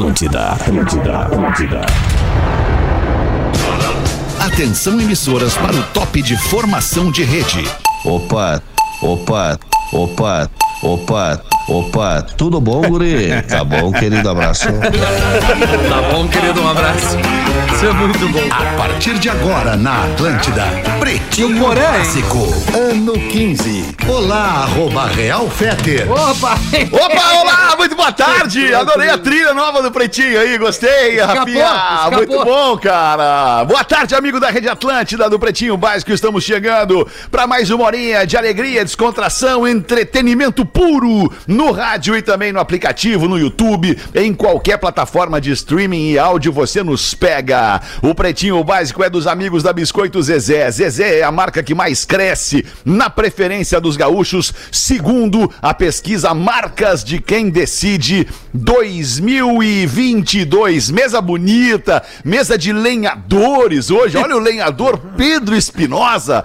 Atlântida, Atlântida, Atlântida. Atenção emissoras para o top de formação de rede. Opa, opa, opa, opa, opa, tudo bom, guri? Tá bom, querido, abraço. Tá bom, querido, um abraço. Isso é muito bom. A partir de agora na Atlântida, Pretinho. Básico, ano 15. Olá, arroba Real Feter. Opa! Opa, olá, muito boa tarde. Adorei a trilha nova do Pretinho aí, gostei, Rafinha. Muito bom, cara. Boa tarde, amigo da Rede Atlântida do Pretinho Básico. Estamos chegando para mais uma horinha de alegria, descontração, entretenimento puro no rádio e também no aplicativo, no YouTube, em qualquer plataforma de streaming e áudio você nos pega. O Pretinho Básico é dos amigos da Biscoito Zezé. Zezé é a marca que mais cresce na preferência dos gaúchos, segundo a pesquisa Marcas de Quem Decide 2022. Mesa bonita, mesa de lenhadores hoje. Olha o lenhador Pedro Espinosa.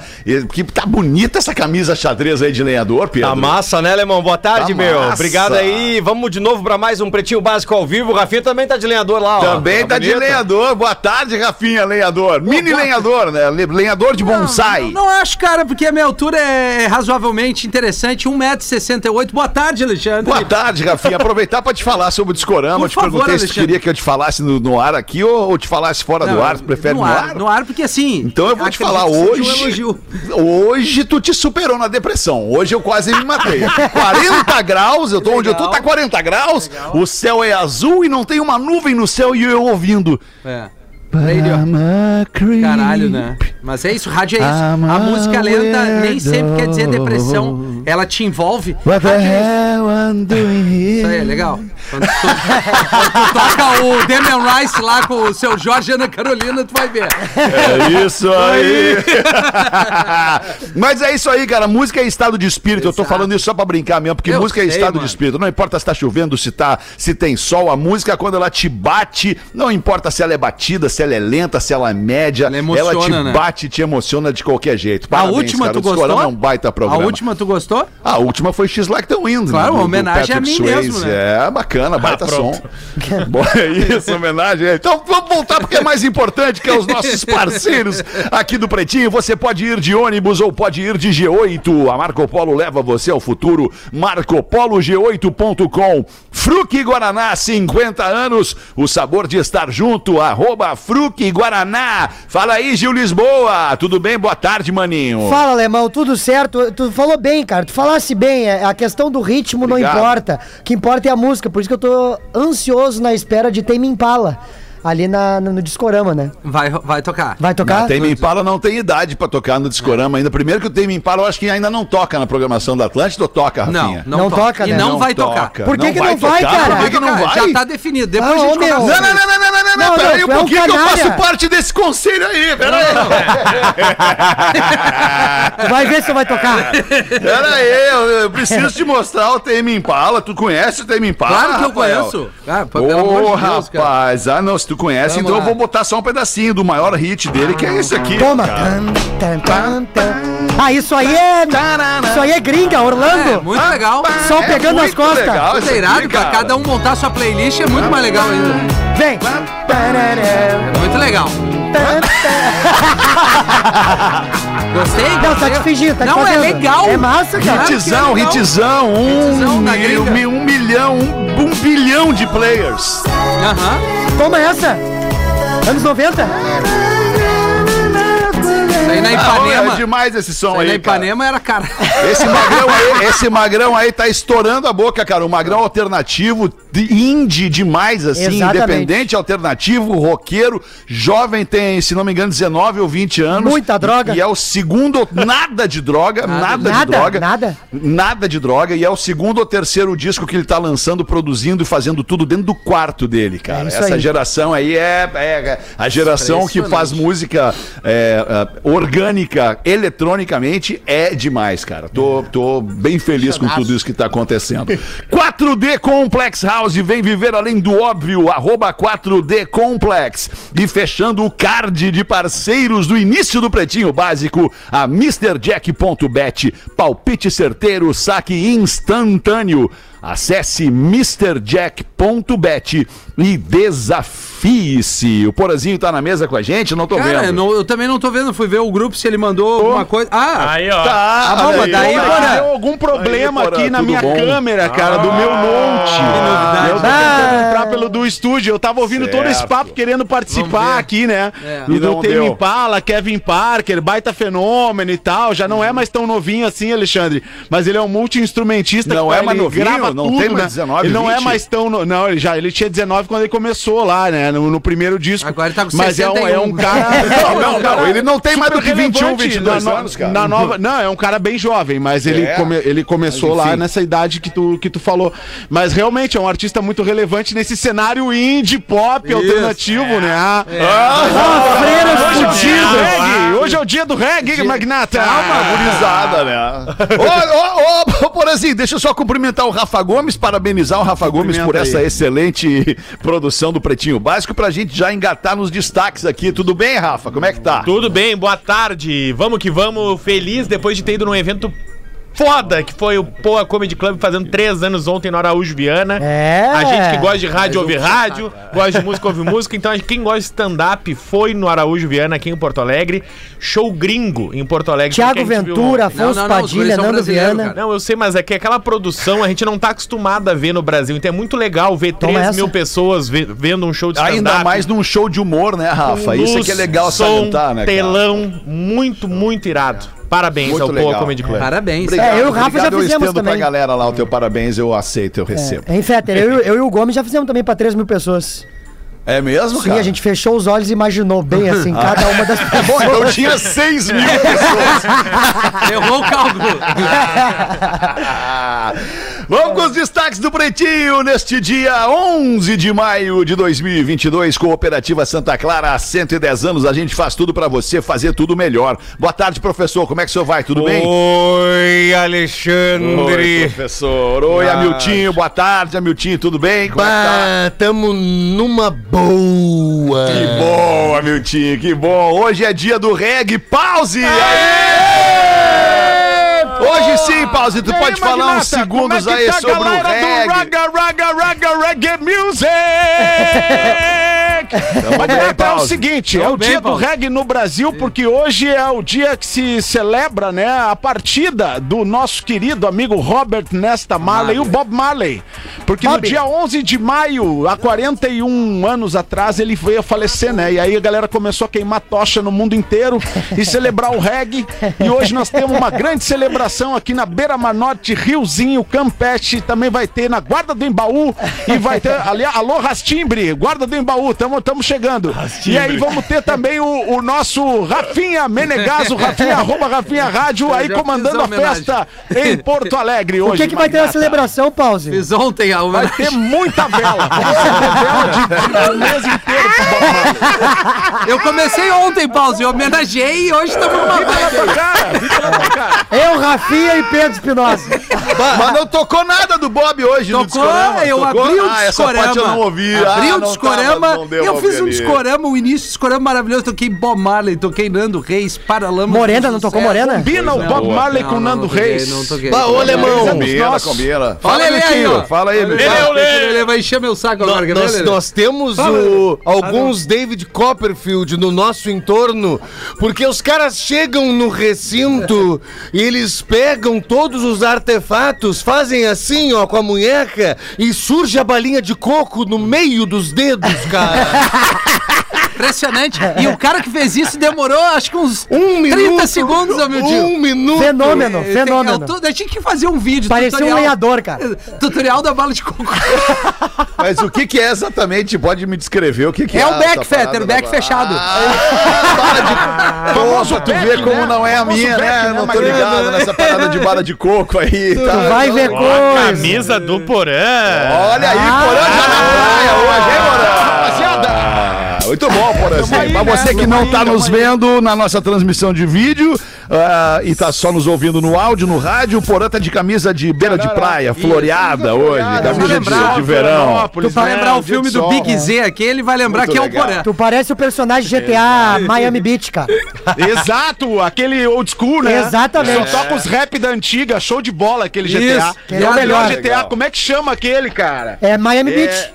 Que tá bonita essa camisa xadrez aí de lenhador, Pedro. Tá massa, né, Alemão? Boa tarde, Tá meu. massa. Obrigado aí. Vamos de novo pra mais um Pretinho Básico ao vivo. O Rafinha também tá de lenhador lá, ó. Também tá de bonito. lenhador. Boa tarde, Rafinha, lenhador. Mini lenhador, né? Le- Lenhador de bonsai. Não, não acho, cara, porque a minha altura é razoavelmente interessante, 1,68m. Boa tarde, Alexandre. Boa tarde, Rafinha. Aproveitar pra te falar sobre o Discorama. Por te favor, perguntei se tu Alexandre. queria que eu te falasse no, no ar aqui ou, ou te falasse fora do Não, ar. Tu prefere no, ar? No ar, porque assim. Então eu vou te falar, seja um hoje. Hoje tu te superou na depressão. Hoje eu quase me matei. 40 graus, eu tô onde eu tô, tá 40 graus. O céu é azul e não tem uma nuvem no céu e eu ouvindo. É. Caralho, né? Mas é isso, rádio é isso. A música lenta nem sempre quer dizer depressão. Ela te envolve. Rádio é isso. Isso aí, é legal. Quando tu, quando tu toca o Damian Rice lá com o seu Jorge Ana Carolina, tu vai ver. É isso aí. Mas é isso aí, cara. Música é estado de espírito. Eu tô falando isso só pra brincar mesmo, porque Eu música é sei, estado mano. de espírito. Não importa se tá chovendo, se tá, se tem sol, a música quando ela te bate, não importa se ela é batida, se ela é lenta, se ela é média, Ela emociona, te né? bate e te emociona de qualquer jeito. A Parabéns, última cara. tu gostou? é um baita programa. A última tu gostou? A última foi X Like the Wind. Claro, né, uma homenagem a mim mesmo, né? É, bacana, baita som. Bom, é isso, homenagem. Então vamos voltar porque é mais importante que é os nossos parceiros aqui do Pretinho. Você pode ir de ônibus ou pode ir de G8. A Marco Polo leva você ao futuro. MarcoPoloG8.com. Fruque Guaraná, 50 anos. O sabor de estar junto. Arroba Fruque Guaraná. Fala aí, Gil Lisboa. Tudo bem? Boa tarde, maninho. Fala, alemão, tudo certo? Tu falou bem, cara. Tu falasse bem. é- A questão do ritmo Obrigado. não importa. O que importa é a música. Por isso que eu tô ansioso na espera de Tame Impala. Ali na, no, no Discorama, né? Vai, vai tocar. Vai tocar? A Tame Impala não tem idade pra tocar no Discorama ainda. Primeiro que o Tame Impala eu acho que ainda não toca na programação da Atlântida ou toca, Não, Rafinha? não, Não toca. toca, E né? não, Não vai toca. tocar. Por que que não vai, tocar? cara? Por que, que não vai? Já tá definido. Depois Ah, a gente ô, meu. Não, não, não, não, não, não, peraí um é um pouquinho que eu faço parte desse conselho aí, peraí. Vai ver se vai tocar. Peraí, eu, eu preciso te mostrar o Tame Impala. Tu conhece o Tame Impala? Claro que eu Rafael? conheço. Ah, Ô, pelo amor de Deus, cara. rapaz, ah não, se tu conhece, Vamos então eu lá. vou botar só um pedacinho do maior hit dele, que é esse aqui. Toma. cara. Ah, isso aí é. Isso aí é gringa, É, Orlando. muito legal. Sol É pegando as costas. legal Isso é irado, pra cara. cada um montar sua playlist é muito mais legal ainda. Vem. É muito legal. Gostei? Não, tá te fingindo, tá te Não, é fazendo. legal. É massa, cara. Claro que é Hitzão, legal. hitzão, um, Hitzão da mil- gringa. mil- um milhão, um, um bilhão de players. Aham. Toma essa. Anos 90. Isso aí na Ah, Ipanema. é demais esse som Isso aí aí, na cara. Ipanema era cara. Esse magrão aí, esse magrão aí tá estourando a boca, cara. O magrão alternativo, de- indie demais, assim, Exatamente. independente, alternativo, roqueiro, jovem, tem, se não me engano, 19 ou 20 anos. Muita droga. E é o segundo, nada de droga, nada, de Nada, droga. nada. Nada de droga. E é o segundo ou terceiro disco que ele tá lançando, produzindo e fazendo tudo dentro do quarto dele, cara. É Essa aí. geração aí é, é a geração que faz música é, é, orgânica, eletronicamente, é demais, cara. Tô, tô bem feliz com tudo isso que tá acontecendo. 4D Complex House, vem viver além do óbvio, arroba 4D Complex. E fechando o card de parceiros do início do Pretinho Básico, a MrJack.bet. Palpite certeiro, saque instantâneo. Acesse MrJack.bet e desafie-se. O Porazinho tá na mesa com a gente, não tô Cara, vendo. não- eu também não tô vendo. Fui ver o grupo se ele mandou alguma coisa. Ah, Aí, ó. Tá, Ah, bom, mas daí, Porã. Deu algum problema Aí, Porã, aqui na minha bom? câmera, cara, do meu Note. novidade. Eu tô tentando entrar pelo do estúdio. Eu tava ouvindo todo esse Certo. papo querendo participar aqui, né? É. Do, E do não Tame. Impala, Kevin Parker, baita fenômeno e tal. Já não é mais tão novinho assim, Alexandre. Mas ele é um multi-instrumentista. Não que, é ele mais novinho? grava Não tudo, tem mais né? 19, Ele não é 20? mais tão. no- Não, ele já ele tinha 19 quando ele começou lá, né? No, no primeiro disco. Agora ele tá com Mas é um, é um 61. cara. Não, não, não, ele não tem mais do que super 21, relevante 22 na no- anos, cara. Na nova, não, é um cara bem jovem, mas ele, É. come- ele começou Mas, lá nessa idade que tu, que tu falou. Mas realmente é um artista muito relevante nesse cenário indie pop alternativo, né? Ah, hoje é o dia do reggae. Hoje é o dia do reggae, Magnata. Calma, gurizada, né? Ô, ô, ô, Porazinho, deixa eu só cumprimentar o Rafa Gomes, parabenizar o Rafa Gomes por essa aí. excelente produção do Pretinho Básico pra gente já engatar nos destaques aqui. Tudo bem, Rafa? Como é que tá? Tudo bem, boa tarde. Vamos que vamos. Feliz depois de ter ido num evento foda, que foi o Poa Comedy Club fazendo três anos ontem no Araújo Viana. É. A gente que gosta de rádio ouve rádio, gosta de música ouve música. Então, quem gosta de stand-up foi no Araújo Viana, aqui em Porto Alegre. Show gringo em Porto Alegre. Tiago Ventura, Afonso não, não, Padilha, Nando Viana. cara. Não, eu sei, mas é que aquela produção a gente não tá acostumado a ver no Brasil. Então é muito legal ver Toma 3 essa. mil pessoas ve- vendo um show de stand-up. Ainda mais num show de humor, né, Rafa? Isso é que é legal som, salientar, né, cara? telão, muito, muito irado. Parabéns Muito ao legal. Poa Comedy Club. parabéns. Obrigado, É, eu e o Rafa obrigado, já eu fizemos estendo pra também. galera lá o teu parabéns, eu aceito, eu recebo. Hein, Fetter? Eu, eu e o Gomes já fizemos também pra 3 mil pessoas. É, mesmo, Sim, cara? a gente fechou os olhos e imaginou bem assim, cada uma das pessoas. Bom, então tinha 6 mil pessoas. Errou o cálculo. Vamos com os destaques do Pretinho neste dia 11 de maio de 2022, Cooperativa Santa Clara, há 110 anos, a gente faz tudo pra você fazer tudo melhor. Boa tarde, professor, como é que o senhor vai? Tudo bem? Oi, Oi, Alexandre. professor. Oi, Amiltinho, boa tarde, Amiltinho, tudo bem? Como é tá? Bah, tamo numa boa. Que bom, Amiltinho, que bom. Hoje é dia do reggae. Pause! Hoje sim, Pause, tu aí, pode falar uns segundos é aí tá sobre o galera do reggae. Raga, raga, raga, reggae music! Magnata, é o seguinte, é o bem, dia do Pause. reggae no Brasil, porque hoje é o dia que se celebra, né, a partida do nosso querido amigo Robert Nesta Marley e o Bob Marley. Porque no Bob. dia 11 de maio, há 41 anos atrás, ele veio a falecer, né? E aí a galera começou a queimar tocha no mundo inteiro e celebrar o reggae. E hoje nós temos uma grande celebração aqui na Beira Norte, Riozinho, Campeche, também vai ter na Guarda do Embaú e vai ter, ali, alô Rastimbre, Guarda do Embaú, tamo, tamo chegando. E aí vamos ter também o, o nosso Rafinha Menegaso, Rafinha, arroba Rafinha Rádio, aí comandando a festa em Porto Alegre hoje. O que, que vai ter na celebração, Pause? Fiz ontem a Vai ter muita vela. Vai ter vela de, de um mês inteiro. Eu comecei ontem, Pause, eu homenageei e hoje estamos numa vibe. Eu, Rafinha e Pedro Espinosa. Mas não tocou nada do Bob hoje Tocou, Discorama. eu Tocou? abri o Ah, essa discorama. parte eu não ouvi. Abri ah, o não discorama. Eu fiz um discorama, o início do discorama maravilhoso. Toquei Bob Marley, toquei Nando Reis, Paralamas. Morena, não tocou. Morena? Combina o Bob Marley com Nando Reis. Não toquei. Ô, alemão. Combina, combina. Ele aí, ó. Fala aí. Ele, vai encher meu saco agora, Nós, temos o- alguns David Copperfield no nosso entorno, porque os caras chegam no recinto e eles pegam todos os artefatos, fazem assim, ó, com a munheca e surge a balinha de coco no meio dos dedos, cara. Impressionante. E o cara que fez isso demorou, acho que uns Um 30 minuto. segundos, meu tio. Um minuto. Fenômeno, fenômeno. Eu, eu tinha que fazer um vídeo. Parecia um lenhador, cara. Tutorial da bala de coco. Mas o que que é exatamente? Pode me descrever o que que é É o back, Fetter, o back fechado. Ah, para de... Pô, tu vê como não é a minha, né? Não tô ligado nessa parada de bala de coco aí. Tá? Tu vai ver Ó, a coisa. camisa do Porã. Olha aí, Porã já na praia hoje, hein, Porã? Muito bom, Porãzinho. aí, Pra né? você que Tamo não tá tamo nos aí. vendo na nossa transmissão de vídeo ah, e tá só nos ouvindo no áudio, no rádio, o Porã tá de camisa de beira de praia, floreada hoje, camisa de, lembrar, de verão. Tu vai lembrar o filme do Big Z aqui, ele vai lembrar Muito que é o. Porã. Tu parece o personagem GTA Miami Beach, cara. Exato, aquele old school, né? Exatamente. Só toca os rap da antiga, show de bola aquele Isso, GTA. que é o melhor. GTA, como é que chama aquele, cara? É Miami Beach.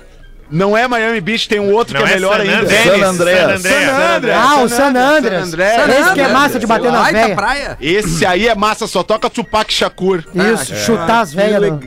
Não é Miami Beach, tem um outro Não que é melhor San ainda. Andreas, San Andreas. San Andreas. Ah, o San Andreas. San Andreas. Esse que é massa de bater nas Baita velhas. praia. Esse aí é massa, só toca Tupac Shakur. Isso, chutar as velhas. no-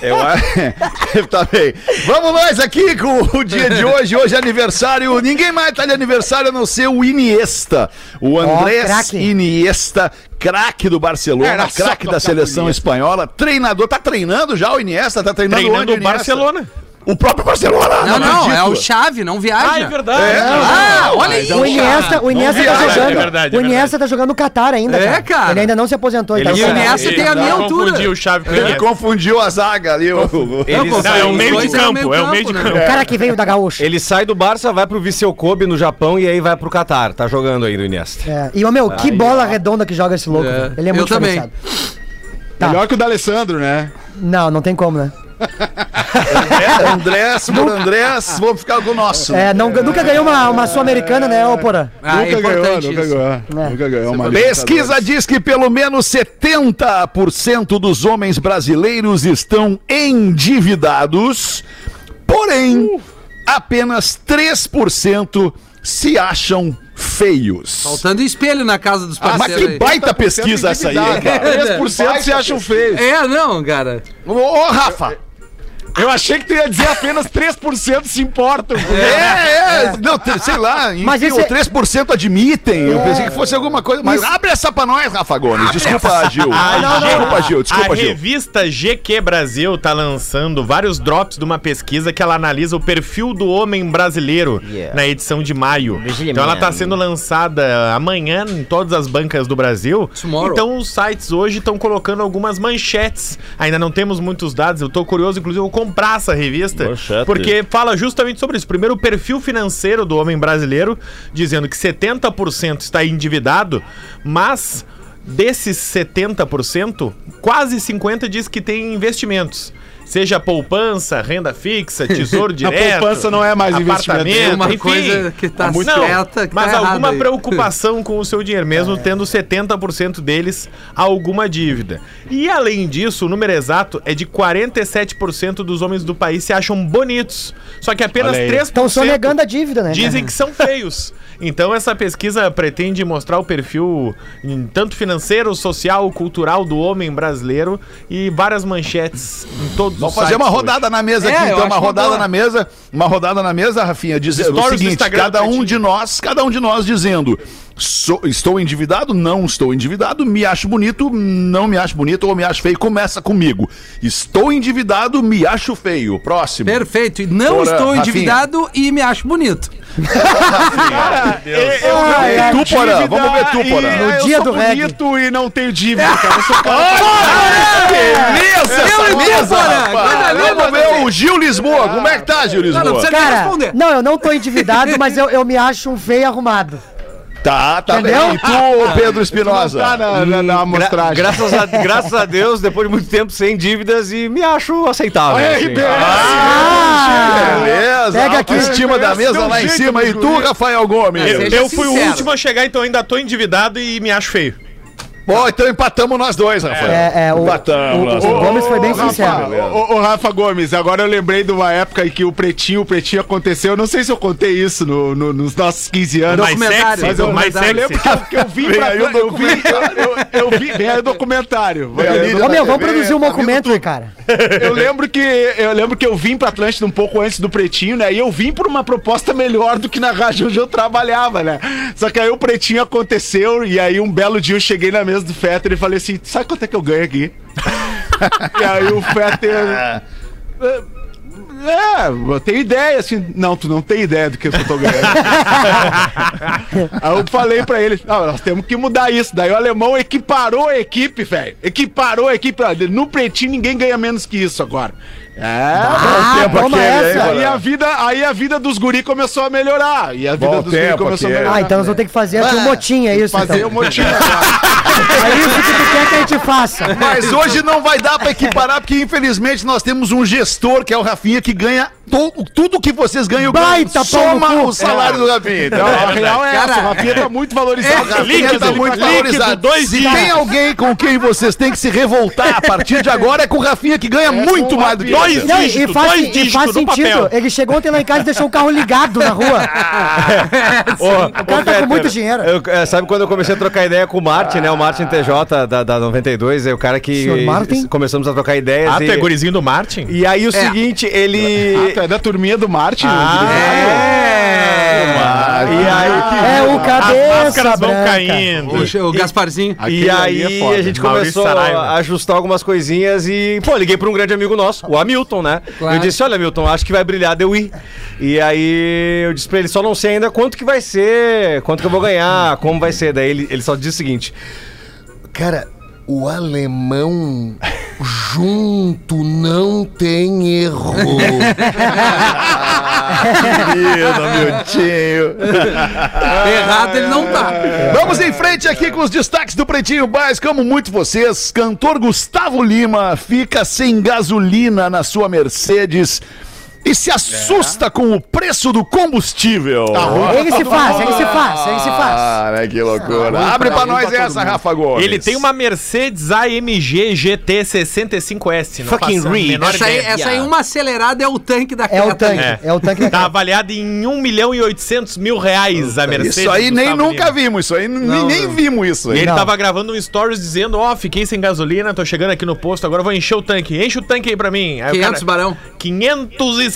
Eu, tá bem. Vamos nós aqui com o dia de hoje. Hoje é aniversário. Ninguém mais tá de aniversário a não ser o Iniesta. O Andrés craque. Iniesta, craque do Barcelona, craque da seleção espanhola, treinador. Tá treinando já o Iniesta? Tá treinando, Treinando onde, o Iniesta? Barcelona. O próprio Barcelona. Não, não, acredito. é o chave, não viaja. Ah, é verdade. Ah, olha aí. O Iniesta, o Iniesta tá viaja, jogando. é verdade, é o Iniesta tá jogando no Qatar ainda. É, cara. Ele ainda não se aposentou. Ele tá E o. Iniesta tem a minha altura. Confundiu o chave com o Ele Iniesta. confundiu a zaga ali. o- Eles- Não, Não, é o meio de é o campo, é o meio de campo, né? campo. O cara que veio da Gaúcha. Ele sai do Barça, vai pro Viseu Kobe no Japão e aí vai pro Qatar. Tá jogando aí no Iniesta. É. E, ô, meu, que bola redonda que joga esse louco. É. Ele é Eu muito também. diferenciado. Tá. Melhor que o da Alessandro, né? Não, não tem como, né? É, Andrés por Andrés, vamos ficar com o nosso. É, não, nunca ganhou uma, uma Sul-Americana, né, ô Porã? Ah, é nunca ganhou, importante nunca ganhou. É. Nunca ganhou uma Pesquisa diz que pelo menos 70% dos homens brasileiros estão endividados, porém, apenas 3% se acham feios. Faltando espelho na casa dos Ah, mas parceiros que aí. baita pesquisa essa aí, cara. 3% se acham feios. É, não, cara. Ô, ô, Rafa. Eu achei que tu ia dizer apenas 3% se importam. É, é, não, te- sei lá, enfim, Mas esse o é- 3% admitem. Eu pensei que fosse alguma coisa, mas abre essa pra nós, Rafa Gomes. Desculpa, Gil. Desculpa, Gil, desculpa, a Gil. revista GQ Brasil tá lançando vários drops de uma pesquisa que ela analisa o perfil do homem brasileiro na edição de maio. Então ela tá sendo lançada amanhã em todas as bancas do Brasil. Tomorrow. Então os sites hoje estão colocando algumas manchetes. Ainda não temos muitos dados. Eu tô curioso, inclusive, eu vou comprar essa revista. Manchete. Porque fala justamente sobre isso. Primeiro, o perfil financeiro do homem brasileiro, dizendo que 70% está endividado, mas desses 70%, quase 50% diz que tem investimentos. Seja poupança, renda fixa, tesouro direto. poupança não é mais investimento. apartamento, Uma enfim. coisa que tá Não, certa, que mas tá alguma aí. preocupação com o seu dinheiro, mesmo tendo 70% deles alguma dívida. E além disso, o número exato é de 47% dos homens do país se acham bonitos. Só que apenas Olha aí. 3% Estão sonegando a dívida, né? dizem que são feios. Então essa pesquisa pretende mostrar o perfil em tanto financeiro, social, cultural do homem brasileiro e várias manchetes em todos Vamos os fazer sites uma hoje. rodada na mesa É, aqui, eu então, uma uma rodada na mesa, uma rodada na mesa, Rafinha, dizendo o Stories do seguinte, Instagram cada do um de nós, cada um de nós dizendo, sou- estou endividado, não estou endividado, me acho bonito, não me acho bonito ou me acho feio, começa comigo. Estou endividado, me acho feio. Próximo. Perfeito. E não estou Rafinha. endividado e me acho bonito. Ai, ai, Tu, Porã, vamos ver tu, Porã. No eu dia sou do reggae. bonito e não tenho dívida, cara. Eu sou Beleza essa Eu e Vamos ver o Gil Lisboa. Como é que tá, Gil Não, não Lisboa? precisa nem Cara, responder. não, eu não tô endividado, mas eu, eu me acho um feio arrumado. Tá, tá Entendeu? bem. E tu, Pedro Espinosa? Tá na, na, na amostragem. Graças a, graças a Deus, depois de muito tempo sem dívidas e me acho aceitável. Olha assim. aí, Pedro. Ah! Beleza. Pega aqui. Autoestima da mesa lá em cima. E tu. Rafael Gomes? Eu, eu fui o último a chegar, então ainda tô endividado e me acho feio. Bom, então empatamos nós dois, Rafael. É, é, o, Empatamos o, o dois. Gomes foi bem Rafa, sincero. Ô, ô, Rafa Gomes, agora eu lembrei de uma época em que o Pretinho, o Pretinho aconteceu. Eu não sei se eu contei isso no- no- nos nossos 15 anos. Mais Documentário, sexy, Mas eu, mais mas eu lembro sexy. que eu, que eu vim Vem pra aí o eu vi, eu, eu vi, vem aí o documentário. O Ô, meu, vamos produzir um documentary, cara. Eu lembro que eu lembro que eu vim pra Atlântida um pouco antes do Pretinho, né? E eu vim por uma proposta melhor do que na rádio onde eu trabalhava, né? Só que aí o Pretinho aconteceu e aí um belo dia eu cheguei na mesa do Fetter e falei assim: "Sabe quanto é que eu ganho aqui?" e aí o Fetter é, eu tenho ideia, assim. Não, tu não tem ideia do que eu tô ganhando. Aí eu falei pra ele, nós temos que mudar isso. Daí o alemão equiparou a equipe, velho. Equiparou a equipe. No pretinho ninguém ganha menos que isso agora. É, Ah, tempo toma aquele, essa. Aí a vida, aí a vida dos guri começou a melhorar. E a vida Bom dos guri começou a aquele. melhorar. Ah, então nós vamos ter que fazer aqui um motim, é isso, Fazer então. o motivo. É isso que tu quer que a gente faça. Mas hoje não vai dar pra equiparar, porque infelizmente nós temos um gestor, que é o Rafinha, que ganha to- tudo que vocês ganham Baita soma o salário do Rafinha. Então, A real é Cara, essa, o Rafinha tá muito valorizado. o Rafinha tá muito valorizado. dois Se tem alguém com quem vocês têm que se revoltar a partir de agora é com o Rafinha, que ganha muito com o mais do que Vocês. Não, e dígitos, faz, dois e dígitos faz no sentido. papel. Ele chegou ontem lá em casa e deixou o carro ligado na rua. Ô, O cara tá com muito dinheiro. Eu, é, sabe quando eu comecei a trocar ideia com o Martin, né? O Martin TJ da, da 92, é o cara que. Senhor Martin? Começamos a trocar ideias. Ah, tu e, é gurizinho do Martin? e aí o seguinte, ele. Ah, tu é da turminha do Martin? É. E aí. É o As cabeça máscaras vão branca. caindo. O, o Gasparzinho. E Aquele ali aí é foda. a gente começou a ajustar algumas coisinhas e, pô, liguei pra um grande amigo nosso, o Hamilton, né? Claro. Eu disse, olha, Hamilton, acho que vai brilhar, deu ir. E aí eu disse pra ele, só não sei ainda quanto que vai ser, quanto que eu vou ganhar, como vai ser. Daí ele, ele só disse o seguinte, cara, o alemão junto não tem erro. Querido, Miltinho. Errado ele não tá. Vamos em frente aqui com os destaques do Pretinho Básico. Amo muito vocês. Cantor Gustavo Lima fica sem gasolina na sua Mercedes e se assusta com o preço do combustível. Ele se faz, ele se faz, ele se faz. Ah, né, que loucura. Abre pra nós essa, Rafa Gomes. Ele tem uma Mercedes AMG GT 65S. não Fucking menor Essa aí, essa aí, uma acelerada é o tanque da É o tanque, É. é o tanque da Tá Creta. avaliado em 1 milhão e 800 mil reais a Mercedes. Isso aí nem nunca Lima. vimos, isso aí nem, Não, nem não. vimos isso E aí. ele Não. tava gravando um stories dizendo, ó, fiquei sem gasolina, tô chegando aqui no posto, agora vou encher o tanque. Enche o tanque aí pra mim. Aí o 500 barão.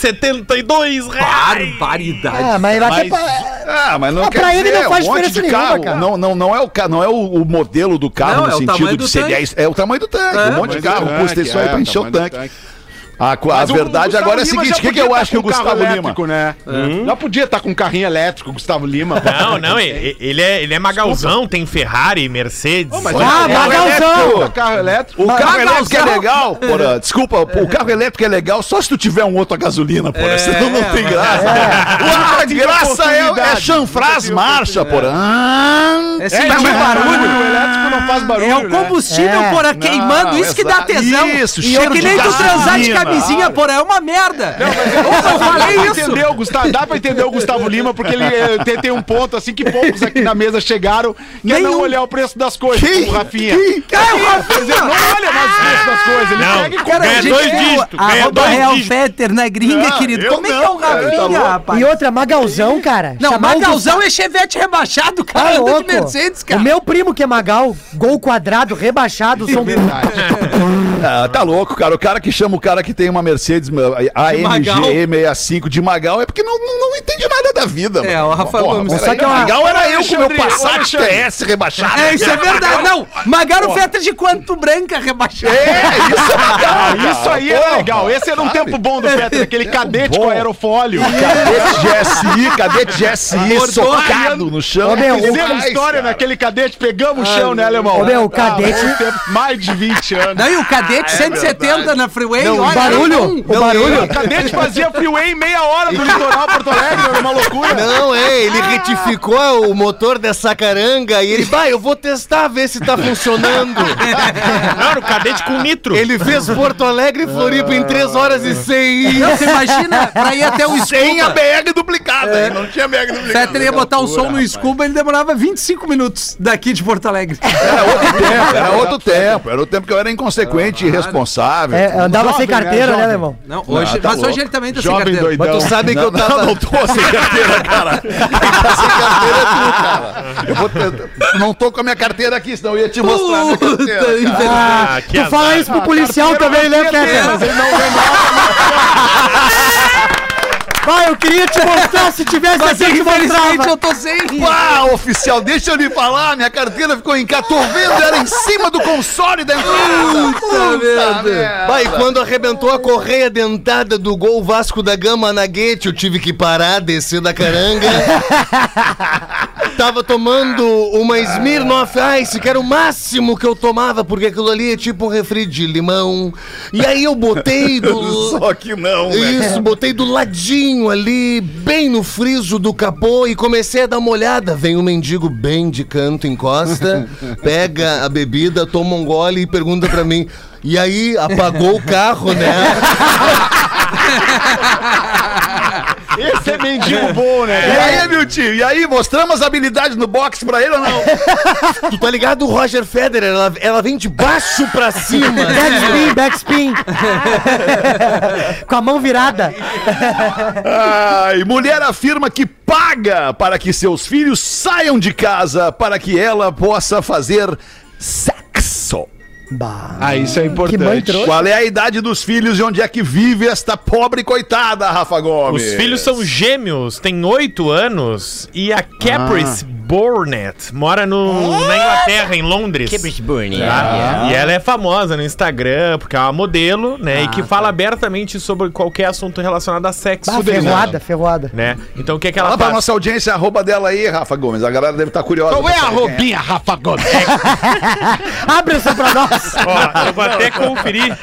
572 reais. Barbaridade. Ah, mas vai ter pra... Ah, mas não Ah, quer pra ele dizer, não faz um monte diferença de nenhuma, carro. cara. Não, não, não é o, ca- não é o, o modelo do carro Não, no é sentido de ser tanque. 10. É o tamanho do tanque. É. um monte de do carro tanque, custa isso aí é, pra encher o tanque. A, a verdade agora é a Lima seguinte: já o que, que eu tá acho que o Gustavo Lima. elétrico, né? Já podia estar com um carrinho elétrico, Gustavo Lima. Não, não, ele, ele é, ele é magalzão, tem Ferrari, Mercedes. mas Ah, é Magalzão! elétrico, Carro elétrico. O carro Magalzão. elétrico é legal, porra. Desculpa, o carro elétrico é legal só se tu tiver um outro a gasolina, porra. Senão não tem graça. A graça é, é Nunca marcha, porra. É, É, sentir mas barulho. O elétrico não faz barulho, É o né? combustível, É. porra, queimando, isso que dá tesão. Isso, e cheiro é que de nem tu transar de gasolina. Camisinha, porra, é uma merda. Não, mas eu, Dá falei pra isso. entender o Gustavo, dá pra entender o Gustavo Lima, porque ele eh, tem, tem um ponto assim que poucos aqui na mesa chegaram, que é não Nenhum. olhar o preço das coisas, Quem? o Rafinha. Quem? Cara, o Quer dizer, não olha mais o preço das coisas, ele Não. pega e Cara, Ganha a gente dois é o dígitos, ganha arroba dois Real dígitos. Na gringa, querido. eu Como é que é não, o cara, tá Rafinha, louco. rapaz? E outra, Magalzão, cara. Não, chamar o Magalzão é chevette rebaixado, Tá cara. Anda de. Mercedes, cara. O meu primo que é Magal, gol quadrado, rebaixado, são Ah, tá louco, cara. O cara que chama o cara que tem uma Mercedes AMG Magal. E65 de Magal é porque não, não, não entende nada da vida. É, mano. o Rafael Porra, Gomes. Só que é uma- Magal era eu com meu Passat. TS rebaixado. É, isso é verdade. Não, Magal Fetter de quanto branca rebaixado. É, isso é Magal, Ah, cara. isso aí era Porra, legal. Esse era um sabe? tempo bom do Peter, aquele cadete bom. com aerofólio. Cadete GSI, cadete GSI, socado no chão. O- Fizemos história cara. naquele cadete, pegamos o chão, né, alemão? Meu, o cadete- Ah, tempo- mais de 20 anos. Não, e o cadete 170 na freeway, Não, o olha, barulho, não. o barulho. O cadete fazia freeway em meia hora do litoral Porto Alegre, era uma loucura. Não, é, ele retificou o motor dessa caranga e ele, vai, eu vou testar, ver se tá funcionando. Não, era o cadete com nitro. Ele fez Porto Alegre e Floripa em 3 horas e 6. Não, você imagina, pra ir até o Sem a Scuba. BR duplicada. hein? Não tinha BR duplicada. Fetter ia botar o som no Scuba, ele demorava 25 minutos daqui de Porto Alegre. Era outro tempo, era outro tempo. Era o tempo que eu era inconsequente e irresponsável. É, andava sem Jovem, né? carteira, né, alemão? Não, hoje, Ah, tá mas louco. hoje ele também tá sem Jovem carteira. doidão. Mas tu sabe que eu Não, tava. não tô sem carteira, cara. Quem tá sem carteira é tu, cara. Eu vou ter- não tô com a minha carteira aqui, senão eu ia te mostrar a minha Puta, carteira. cara. Ah, que Tu fala azar. isso pro policial também, né, Peter? Mas ele não renova. Vai, eu queria te mostrar, se tivesse Mas aqui, eu te mostrava. eu tô sem. Pá, oficial, deixa eu lhe falar, minha carteira ficou em cá, tô vendo, era em cima do console da empresa. Puta merda. Vai, quando arrebentou a correia dentada do gol Vasco da Gama na Guete, eu tive que parar, descer da caranga. Tava tomando uma Smirnoff Ice, que era o máximo que eu tomava, porque aquilo ali é tipo um refri de limão. E aí eu botei do... Só que não, né? Isso, botei do ladinho ali, bem no friso do capô e comecei a dar uma olhada. Vem um mendigo bem de canto, encosta, pega a bebida, toma um gole e pergunta pra mim. E aí, apagou o carro, né? né? E aí, meu tio? E aí, mostramos as habilidades no boxe pra ele ou não? Tu tá ligado o Roger Federer? Ela, ela vem de baixo pra cima. Backspin, backspin. Com a mão virada. Ai, mulher afirma que paga para que seus filhos saiam de casa para que ela possa fazer sexo. Bah. Ah, isso é importante. Qual é a idade dos filhos e onde é que vive esta pobre coitada, Rafa Gomes? Os filhos são gêmeos, têm oito anos e a Caprice Burnett mora no, na Inglaterra, em Londres. Caprice Burnett. Tá? E ela é famosa no Instagram, porque é uma modelo, né? e que fala abertamente sobre qualquer assunto relacionado a sexo. Bah, dele, ferroada, ferroada. Né? Então o que é que ela Fala pra nossa audiência a arroba dela aí, Rafa Gomes. A galera deve estar curiosa. Qual é a saber quem roubinha, Rafa Gomes? Abre essa pra nós. Ó, eu vou até conferir.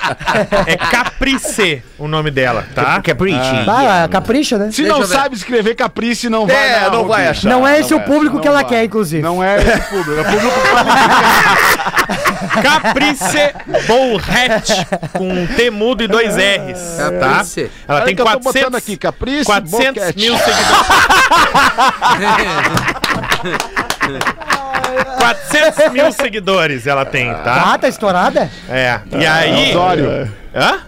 É Caprice o nome dela, tá? Caprice. Ah, capricha, né? Se não sabe escrever caprice, não vai É, não vai achar. Não é esse o público não que ela quer, inclusive. Não é esse público. É público Caprice Bullhat com T mudo e dois R's, tá? Caprice. Ela Olha tem que eu tô 400, botando aqui, Caprice 400 Boquete. mil seguidores. 400 mil seguidores ela tem, tá? Ah, tá estourada? É. E aí. Osório. Hã?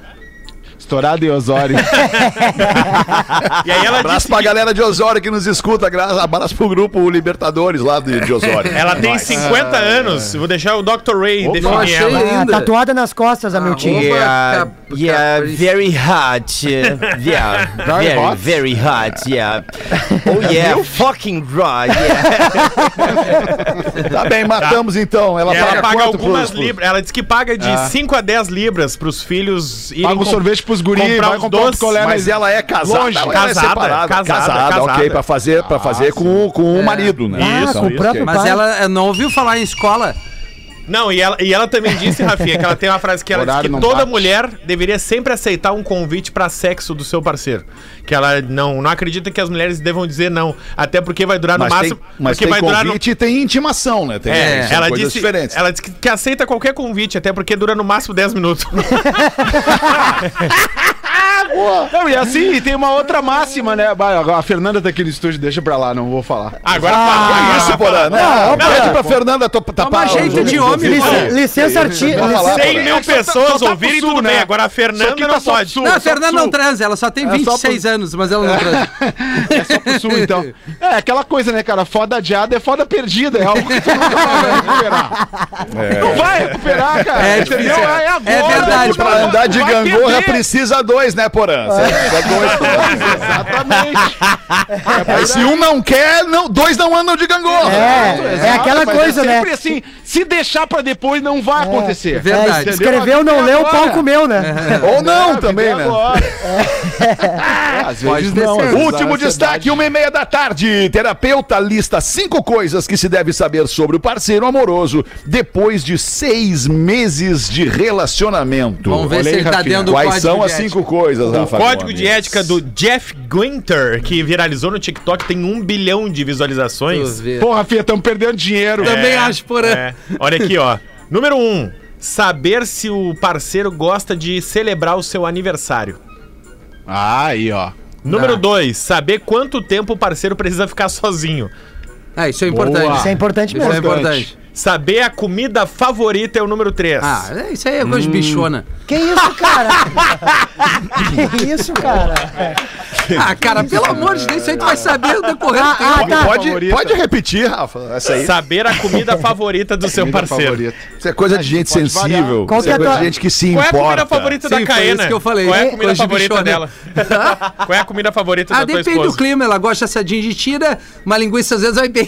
Estourado em Osório. E aí ela Abraço disse pra que galera de Osório que nos escuta. Abraço pro grupo Libertadores lá de, de Osório. ela tem 50 anos. Eu Vou deixar o Dr. Ray não definir ela. Ah, tatuada nas costas, Amiltinho. Yeah, Cap- yeah, Caprice. very hot. yeah, very, hot? very hot. Yeah. Oh yeah, fucking raw. Yeah. Tá bem, matamos então. Ela, ela paga, paga algumas libras. Ela diz que paga de 5 a 10 libras pros filhos irem Paga o com- sorvete pros guri, comprar vai os comprar doces. Mas ela é casada. Longe. ela é Casada, separada? casada, ok, casada. pra fazer, pra fazer com, com o marido, né? Ah, Isso, o isso, próprio Mas ela não ouviu falar em escola? Não, e ela, e ela também disse, Rafinha, que ela tem uma frase que ela diz Horário que toda bate. mulher deveria sempre aceitar um convite pra sexo do seu parceiro. Que ela não, não acredita que as mulheres devam dizer não. Até porque vai durar no Mas tem, máximo. mas porque tem vai durar no. convite e tem intimação, né? Tem, É, ela disse, diferentes. ela disse que, que aceita qualquer convite, até porque dura no máximo 10 minutos. Não, e assim, tem uma outra máxima, né? A Fernanda tá aqui no estúdio, deixa pra lá, não vou falar. Agora Ah, fala. Que agora isso, fala. Porã? Não, pede pra Fernanda to- tapar jeito os de homem, Porã. filho. Licença artística. Vai lá, 100 Porã. mil É tá- pessoas tá ouvirem tudo bem. né? Agora a Isso Fernanda tá não pode. Não, a Fernanda não transa, ela só tem É só 26 anos, mas ela não transa. É só pro sul, então. É aquela coisa, né, cara? Foda adiada é foda perdida. É algo que tu nunca vai recuperar. Não vai recuperar, cara. É entendeu? É agora. É verdade, Pra andar de gangorra perder. precisa dois, né, Porã? Dois. Exatamente. Aí se um não quer, não, dois não andam de gangorra. É, é aquela Mas coisa, é né? sempre assim, se deixar pra depois, não vai acontecer. verdade. É, Entendeu? escreveu, não leu, o agora. pau comeu, né? Ou não É, também, né? agora. É, às vezes não. Último destaque, uma e meia da tarde. Terapeuta lista cinco coisas que se deve saber sobre o parceiro amoroso depois de seis meses de relacionamento. Vamos ver Olha se ele tá dentro do Quais são as cinco coisas, O Rafa código Gomes? de ética do Jeff Guinter, que viralizou no TikTok, tem um bilhão de visualizações. Porra, Fia, estamos perdendo dinheiro. Também acho, Porã. É. Olha aqui, ó. Número um, saber se o parceiro gosta de celebrar o seu aniversário. Ah, aí, ó. Número Tá. dois, saber quanto tempo o parceiro precisa ficar sozinho. Ah, isso é importante. Boa. Isso é importante Isso é mesmo. importante. Saber a comida favorita é o número três. Ah, é- isso aí é coisa de bichona. Que isso, cara? que isso, cara? Ah, cara, pelo amor de Deus, isso aí tu vai saber no decorrer do Ah, tempo. ah, tá. Pode, pode repetir, Rafa, essa aí. Saber a comida favorita do seu Comida parceiro. favorita. Isso é coisa de gente sensível. Qual Isso que é é a coisa tua- de gente que se Qual é a importa. comida favorita Sim, da foi Caena? isso que eu falei. Qual é a É, comida favorita bichona. dela? Qual é a comida favorita Ah, da tua depende do esposa? clima. Ela gosta de assadinho de tira, uma linguiça às vezes vai bem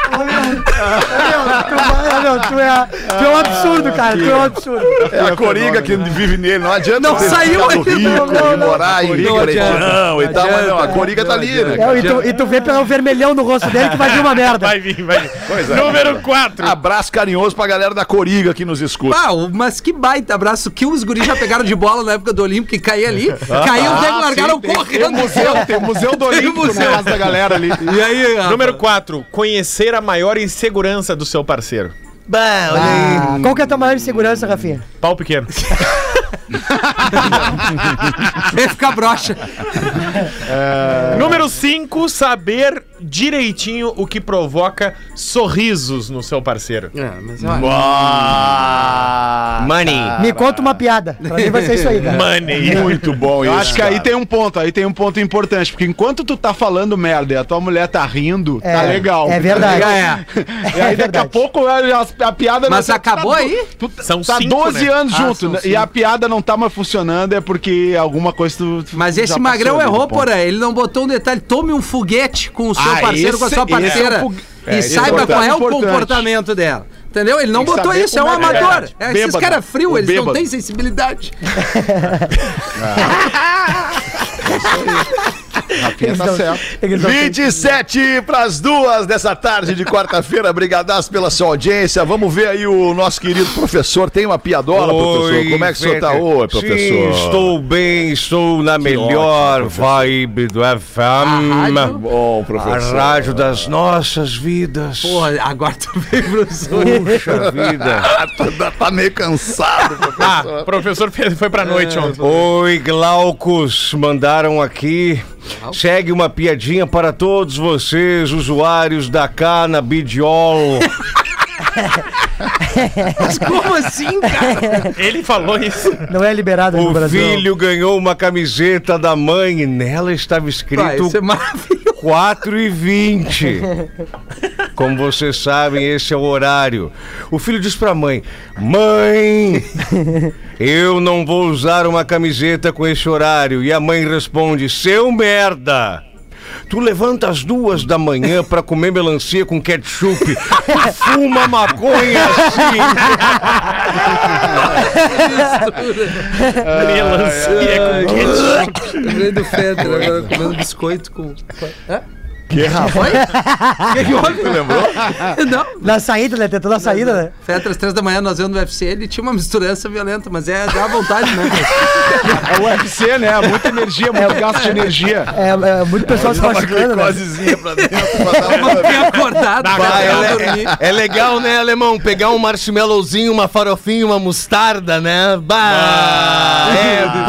Meu, tu, é, tu é um absurdo, cara. Tu é um absurdo. É a Coriga que vive nele. Não adianta Não saiu ainda. Rico Não, e não, morar em Não Pretinão e tal, mas não, a Coriga tá ali, né? É, e, tu, e tu vê pelo vermelhão no rosto dele que vai vir uma merda. Vai vir, vai vir. Pois é. Número 4. Abraço carinhoso pra galera da Coriga que nos escuta. Ah, mas que baita abraço que os guris já pegaram de bola na época do Olímpico, que caía ali. Caiu, até que largaram sim, tem- correndo. Tem o museu, tem o museu do Tem o Olímpico museu. na casa da galera ali. E aí? Número 4. Conhecer a maior insegurança do seu parceiro. Bah, olha aí. Ah, qual que é a tua maior insegurança, Rafinha? Pau pequeno. Vai ficar broxa. Número 5, saber direitinho o que provoca sorrisos no seu parceiro. É, mas olha, Money. Me conta uma piada. Pra mim vai ser isso aí, cara. Money. Muito bom Eu isso. acho que aí cara. tem um ponto, aí tem um ponto importante, porque enquanto tu tá falando merda e a tua mulher tá rindo, É, tá legal. é verdade. É. E aí É daqui a pouco a, a- a piada Mas tá- acabou tá, aí? Tu, São tá cinco, 12 né? anos Ah, junto, né? e a piada não tá mais funcionando, é porque alguma coisa tu. tu Mas esse magrão errou, porra. Ele não botou um detalhe. Tome um foguete com o seu Ah, parceiro, com a sua é parceira. e é, é saiba qual é o comportamento dela. Entendeu? Ele não botou isso, é um amador. é, esses caras frios, eles não têm sensibilidade. Rafinha tá certo. Eles não têm- 27 para as duas dessa tarde de quarta-feira. Brigadaço pela sua audiência. Vamos ver aí o nosso querido professor. Tem uma piadola, professor? Como é que o senhor tá? Oi, professor. Sim, estou bem, estou na melhor ótimo, vibe do FM. rádio? Bom, A professor. rádio das nossas vidas. Porra, agora tu veio, professor. Puxa vida. Ah, tá- tá meio cansado, Ah, professor. o professor fe- foi pra noite ontem. Oi, Glaucos, mandaram aqui. Segue uma piadinha para todos vocês, usuários da Canabidiol. Mas como assim, cara? Ele falou isso. Não é liberado no O Brasil. filho ganhou uma camiseta da mãe e nela estava Vai, escrito isso é maravilhoso. 4 e 20. Como vocês sabem, esse é o horário. O filho diz pra mãe: Mãe, eu não vou usar uma camiseta com esse horário. E a mãe responde: Seu merda. Tu levanta às duas da manhã pra comer melancia com ketchup e fuma maconha assim. Melancia com ketchup. Lembrei do Feder agora comendo biscoito com. Hã? Que, Rafa? Oi? O que, que houve? lembrou? Não. Na saída, né? Tentou na saída, né? Fetter, às três da manhã, nós vendo o UFC, ele tinha uma misturança violenta, mas é dá vontade, né? É o UFC, né? Muita energia, muito gasto de energia. É, é muito pessoal se machucando, né? Pra dentro. pra dar uma- acordado, pra é, é- é legal, né, alemão? Pegar um marshmallowzinho, uma farofinha, uma mostarda, né? Bah, é Ah,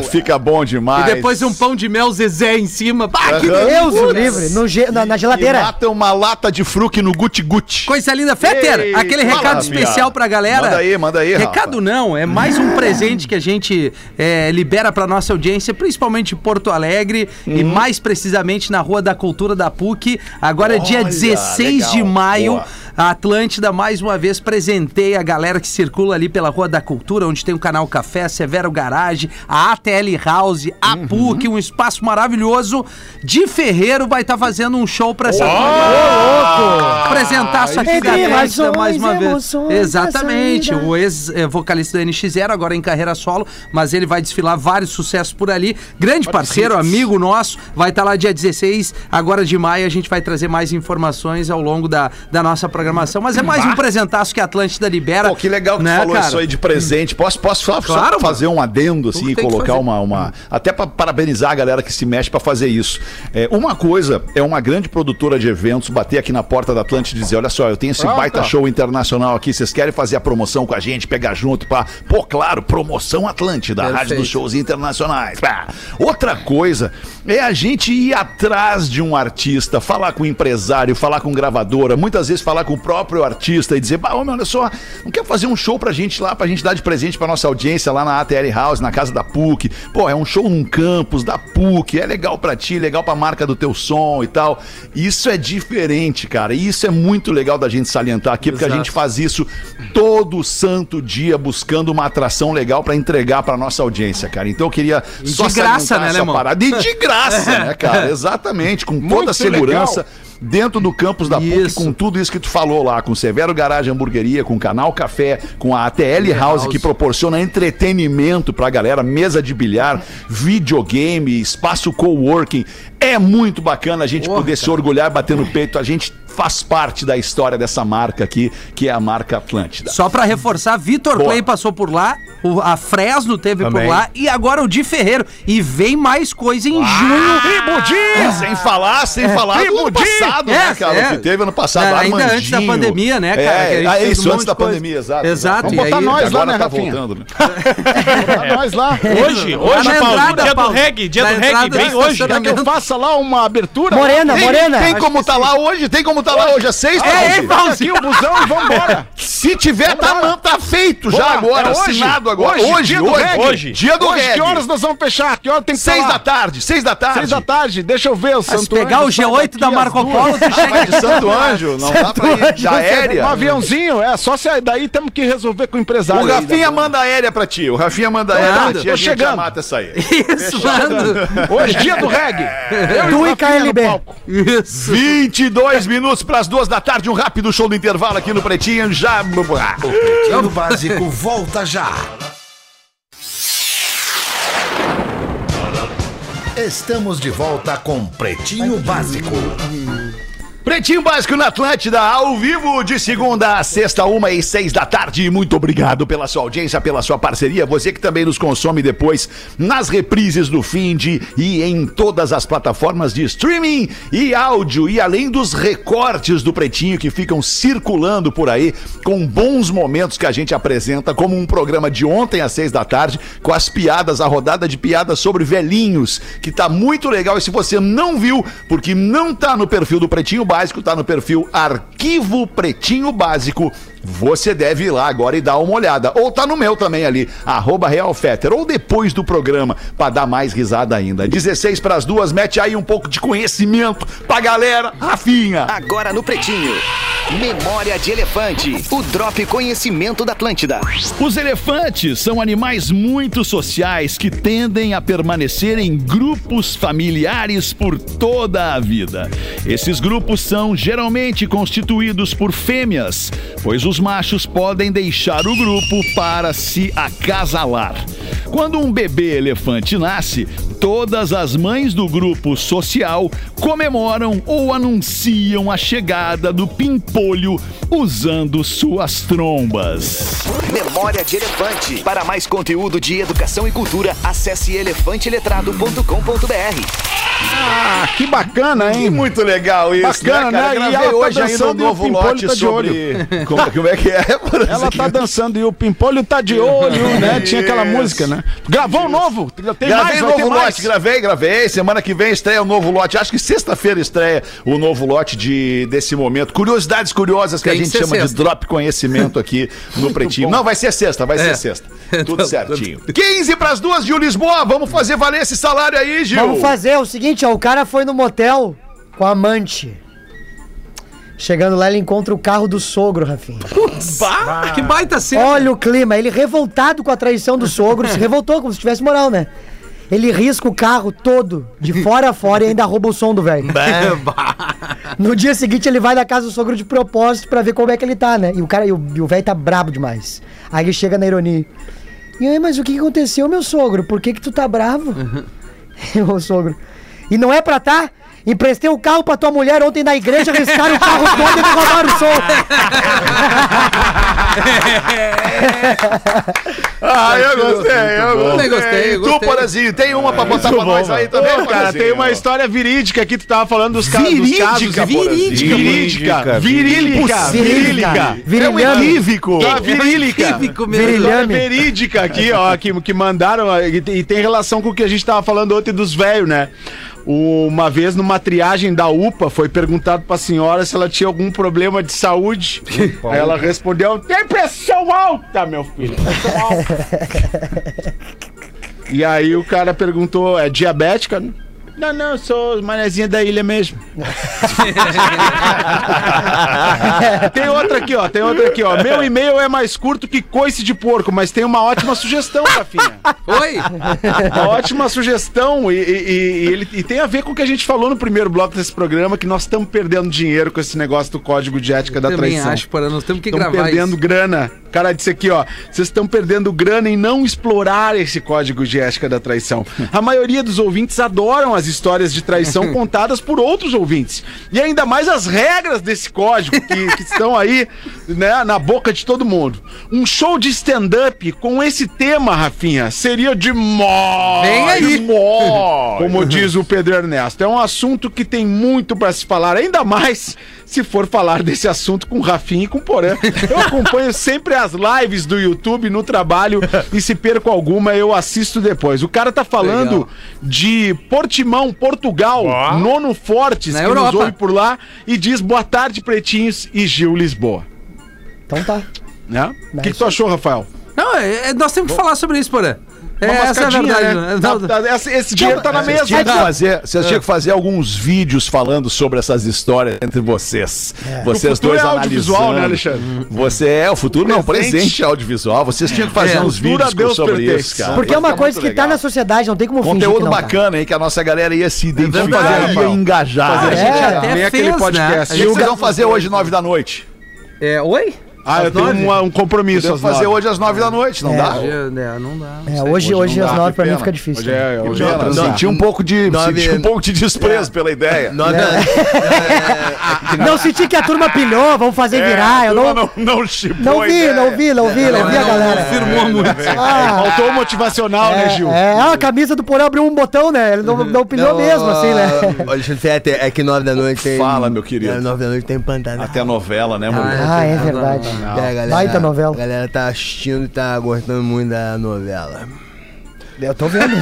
bom. fica bom demais. E depois um pão de mel Zezé em cima. Bah, que. Deus livre, no ge- na, na geladeira. mata uma lata de fruque no guti-guti. Coisa linda. Fetter, Ei, aquele recado especial pra galera. Manda aí, manda aí, Recado Rafa. não, é mais um presente que a gente é, libera pra nossa audiência, principalmente em Porto Alegre e Uhum. mais precisamente na Rua da Cultura da PUC. Agora, dia Olha, 16 de legal. maio, Boa. A Atlântida mais uma vez presenteia a galera que circula ali pela Rua da Cultura, onde tem o canal Café, Severo Garage, a ATL House, a Uhum. PUC, um espaço maravilhoso. De Ferreiro vai estar fazendo um show pra essa apresentar sua Entre Atlântida emoções, mais uma vez. Exatamente. O ex-vocalista da NX0, agora em carreira solo, mas ele vai desfilar vários sucessos por ali. Grande parceiro, amigo nosso, vai estar lá dia 16, agora de maio. A gente vai trazer mais informações ao longo da, da nossa programação. Mas é mais um presentaço que a Atlântida libera. Pô, que legal que né, tu falou cara? isso aí de presente. Posso, posso só, só Claro, fazer um adendo assim e colocar uma, uma. Até para parabenizar a galera que se mexe para fazer isso. É, uma coisa é uma grande produtora de eventos bater aqui na porta da Atlântida e dizer: olha só, eu tenho esse Pronto. baita show internacional aqui, vocês querem fazer a promoção com a gente, pegar junto para. Pô, claro, promoção Atlântida, a rádio Perfeito. dos shows internacionais. Pá. Outra coisa é a gente ir atrás de um artista, falar com o empresário, falar com gravadora, muitas vezes falar com o próprio artista e dizer, bah, homem, olha só, não quer fazer um show pra gente lá, pra gente dar de presente pra nossa audiência lá na ATL House, na casa da PUC. Pô, é um show num campus da PUC, é legal pra ti, legal pra marca do teu som e tal. Isso é diferente, cara. E isso é muito legal da gente salientar aqui, porque a Exato. gente faz isso todo santo dia buscando uma atração legal pra entregar pra nossa audiência, cara. Então eu queria E só de graça, né, essa Alemão? parada. E de graça, né, cara? Exatamente, com toda a Muito segurança. Dentro do campus da PUC, Isso. com tudo isso que tu falou lá, com Severo Garage Hamburgueria, com Canal Café, com a ATL House, que proporciona entretenimento pra galera, mesa de bilhar, videogame, espaço coworking. É muito bacana a gente Porra, poder se orgulhar, bater no peito. A gente faz parte da história dessa marca aqui, que é a marca Atlântida. Só pra reforçar, Vitor. Clay passou por lá, o- a Fresno teve Também. por lá e agora o Di Ferreiro. E vem mais coisa em junho. É, sem falar, sem falar do ano passado, né, É, cara? é. Que teve ano passado, É, ainda Armandinho. antes da pandemia, né, cara? que a É, gente ah, fez um isso, monte antes da coisa. pandemia, exato. Exato. Vamos e botar aí- nós Agora lá, né, tá Rafinha? voltando, né? Botar nós lá. Hoje, hoje, na Paulo, entrada, dia do Paulo. reggae, dia Na do reggae, vem do hoje. Quer que eu faça lá uma abertura? Morena, morena. tem como tá lá hoje? Tem como tá lá hoje? É sexta, É, hoje? hein, Pega aqui o busão e vambora. Se tiver, tá, tá feito já agora, é hoje? assinado agora. Hoje, Hoje, dia do hoje, reggae. Hoje. Dia do Hoje, que reggae. horas nós vamos fechar? Que hora tem que Seis da tarde, seis da tarde. Seis da tarde, deixa eu ver o Ah, Se Santo pegar o Anjo sai G8 daqui da às Marco. Polo, tu chega de Santo Anjo, não dá pra ir de aérea. Um aviãozinho, é, só se daí temos que resolver com o empresário. O aí, Rafinha né? manda aérea pra ti. O Rafinha manda aérea tá, pra ti. tô A gente já chegando. mata essa aí. Isso, mano. Hoje, dia do reggae. Eu e KLB. palco. Isso. 22 minutos pras duas da tarde. Um rápido show do intervalo aqui no Pretinho. Já. Pretinho Básico volta já. Estamos de volta com Pretinho Básico. Pretinho Básico na Atlântida, ao vivo, de segunda a sexta, uma e seis da tarde. Muito obrigado pela sua audiência, pela sua parceria. Você que também nos consome depois nas reprises do Finde e em todas as plataformas de streaming e áudio. E além dos recortes do Pretinho que ficam circulando por aí, com bons momentos que a gente apresenta, como um programa de ontem às seis da tarde, com as piadas, a rodada de piadas sobre velhinhos, que tá muito legal. E se você não viu, porque não tá no perfil do Pretinho Básico, tá no perfil Arquivo Pretinho Básico. Você deve ir lá agora e dar uma olhada. Ou tá no meu também ali, arroba Real Fetter, ou depois do programa, pra dar mais risada ainda. 16 pras duas, mete aí um pouco de conhecimento pra galera. Rafinha. Agora no Pretinho. Memória de Elefante. O Drop Conhecimento da Atlântida. Os elefantes são animais muito sociais que tendem a permanecer em grupos familiares por toda a vida. Esses grupos são geralmente constituídos por fêmeas, pois os machos podem deixar o grupo para se acasalar. Quando um bebê elefante nasce, todas as mães do grupo social comemoram ou anunciam a chegada do pimpolho usando suas trombas. Memória de Elefante. Para mais conteúdo de educação e cultura, acesse elefanteletrado.com.br. Ah, que bacana, hein? Muito legal isso, Bacana, né, cara? né? E Gravei tá hoje ainda um novo lote tá de sobre... Como, como é que é? por Ela assim? tá dançando e o Pimpolho tá de olho, né? Tinha aquela música, né? Gravou um novo? Tem gravei mais, novo mais. lote, gravei, gravei. Semana que vem estreia o novo lote. Acho que sexta-feira estreia o novo lote de, desse momento. Curiosidades curiosas que Tem a que gente ser chama de sexta. drop conhecimento aqui no Pretinho. Não, vai ser sexta, vai ser É. sexta. Tudo certinho. 15 pras duas, Gil Lisboa. Vamos fazer valer esse salário aí, Gil. Vamos fazer o seguinte, ó, o cara foi no motel com a amante. Chegando lá, ele encontra o carro do sogro, Rafinha. Bah, que baita cena. Olha o clima, ele revoltado com a traição do sogro, se revoltou como se tivesse moral, né? Ele risca o carro todo, de fora a fora, e ainda rouba o som do velho. No dia seguinte, ele vai na casa do sogro de propósito pra ver como é que ele tá, né? E o cara, e o velho tá brabo demais. Aí ele chega na ironia. E aí, mas o que aconteceu, meu sogro? Por que que tu tá bravo? o sogro. E não é pra tá? Emprestei o carro pra tua mulher ontem na igreja, riscaram o carro todo e me roubaram o som. Ah, eu gostei, eu gostei. Eu gostei, eu Tu, gostei. Porazinho, tem uma pra botar pra nós aí também, Pô, cara, tem uma história verídica aqui, tu tava falando dos, ca dos Verídica, casos. Porazinho. Verídica. Virílica. Virílica. É um equívoco. Tá, virílica. Virilhame. verídica aqui, ó, que, que mandaram, e, e tem relação com o que a gente tava falando ontem dos velhos, né? Uma vez numa triagem da UPA foi perguntado pra senhora se ela tinha algum problema de saúde. Aí ela respondeu: tem pressão alta, meu filho. Pressão alta. E aí o cara perguntou: é diabética? Não, não, eu sou manezinha da ilha mesmo. tem outra aqui, ó. Tem outra aqui, ó. Meu e-mail é mais curto que coice de porco, mas tem uma ótima sugestão, Rafinha. Oi? Uma ótima sugestão. E, e- e- ele, e tem a ver com o que a gente falou no primeiro bloco desse programa, que nós estamos perdendo dinheiro com esse negócio do código de ética da Também traição. acho, para nós temos que Estão gravar perdendo isso. grana. O cara disse aqui, ó. Vocês estão perdendo grana em não explorar esse código de ética da traição. A maioria dos ouvintes adoram as histórias de traição contadas por outros ouvintes. E ainda mais as regras desse código que, que estão aí né, na boca de todo mundo. Um show de stand-up com esse tema, Rafinha, seria demais. Vem aí. demais. Como diz o Pedro Ernesto. É um assunto que tem muito pra se falar, ainda mais se for falar desse assunto com o Rafinha e com o Porã. Eu acompanho sempre as lives do YouTube no trabalho e se perco alguma, eu assisto depois. O cara tá falando Legal. de Portimão, Portugal, Ó. nono Fortes, Na que nos Europa. ouve por lá, e diz boa tarde, pretinhos, e Gil Lisboa. Então tá. Né? O que, que tu achou, Rafael? Não, é- é- nós temos que falar sobre isso, Porã. É, Uma essa é a mascadinha, verdade. né? né? Tá- Não, tá- esse, esse dinheiro tá na Vocês mesa. tinham que fazer, vocês É. tinham que fazer alguns vídeos falando sobre essas histórias entre vocês. Vocês O futuro dois é audiovisual, né, Alexandre? Você é o futuro, não, Presente. presente é audiovisual. Vocês tinham que fazer É, uns vídeos Deus sobre pertence. isso, cara. Porque é uma ficar coisa que tá legal. na sociedade, não tem como fingir que Conteúdo não tá. bacana, hein? Que a nossa galera ia se identificar verdade, e ia engajar. Fazer a gente É, até nem aquele fez, podcast. né? O que que vocês vão fazer hoje, nove da noite? É, oi? Ah, eu tenho uma- um compromisso Podemos às fazer nove. hoje às nove da noite, não É. dá? Hoje, é, não dá. É, hoje, hoje, não às nove pra mim fica difícil. Hoje é, hoje é Pena, transar. senti um pouco de, Nove- senti um pouco de desprezo pela ideia. Nove, Não senti que a turma pilhou, vamos fazer virar. Eu não, não, não chipou não vi, não vi, não vi, não vi a galera. Confirmou muito. Ah, Faltou o motivacional, né, Gil? é, é, a camisa do Porão abriu um botão, né? Ele não, pilhou mesmo, assim, né? Alexandre Fetter, é que nove da noite tem. Fala, meu querido. É, nove da noite tem Pantanal. Até a novela, né, mano? Ah, é verdade. É, a galera, Baita novela. A galera tá assistindo e tá gostando muito da novela. Eu tô vendo.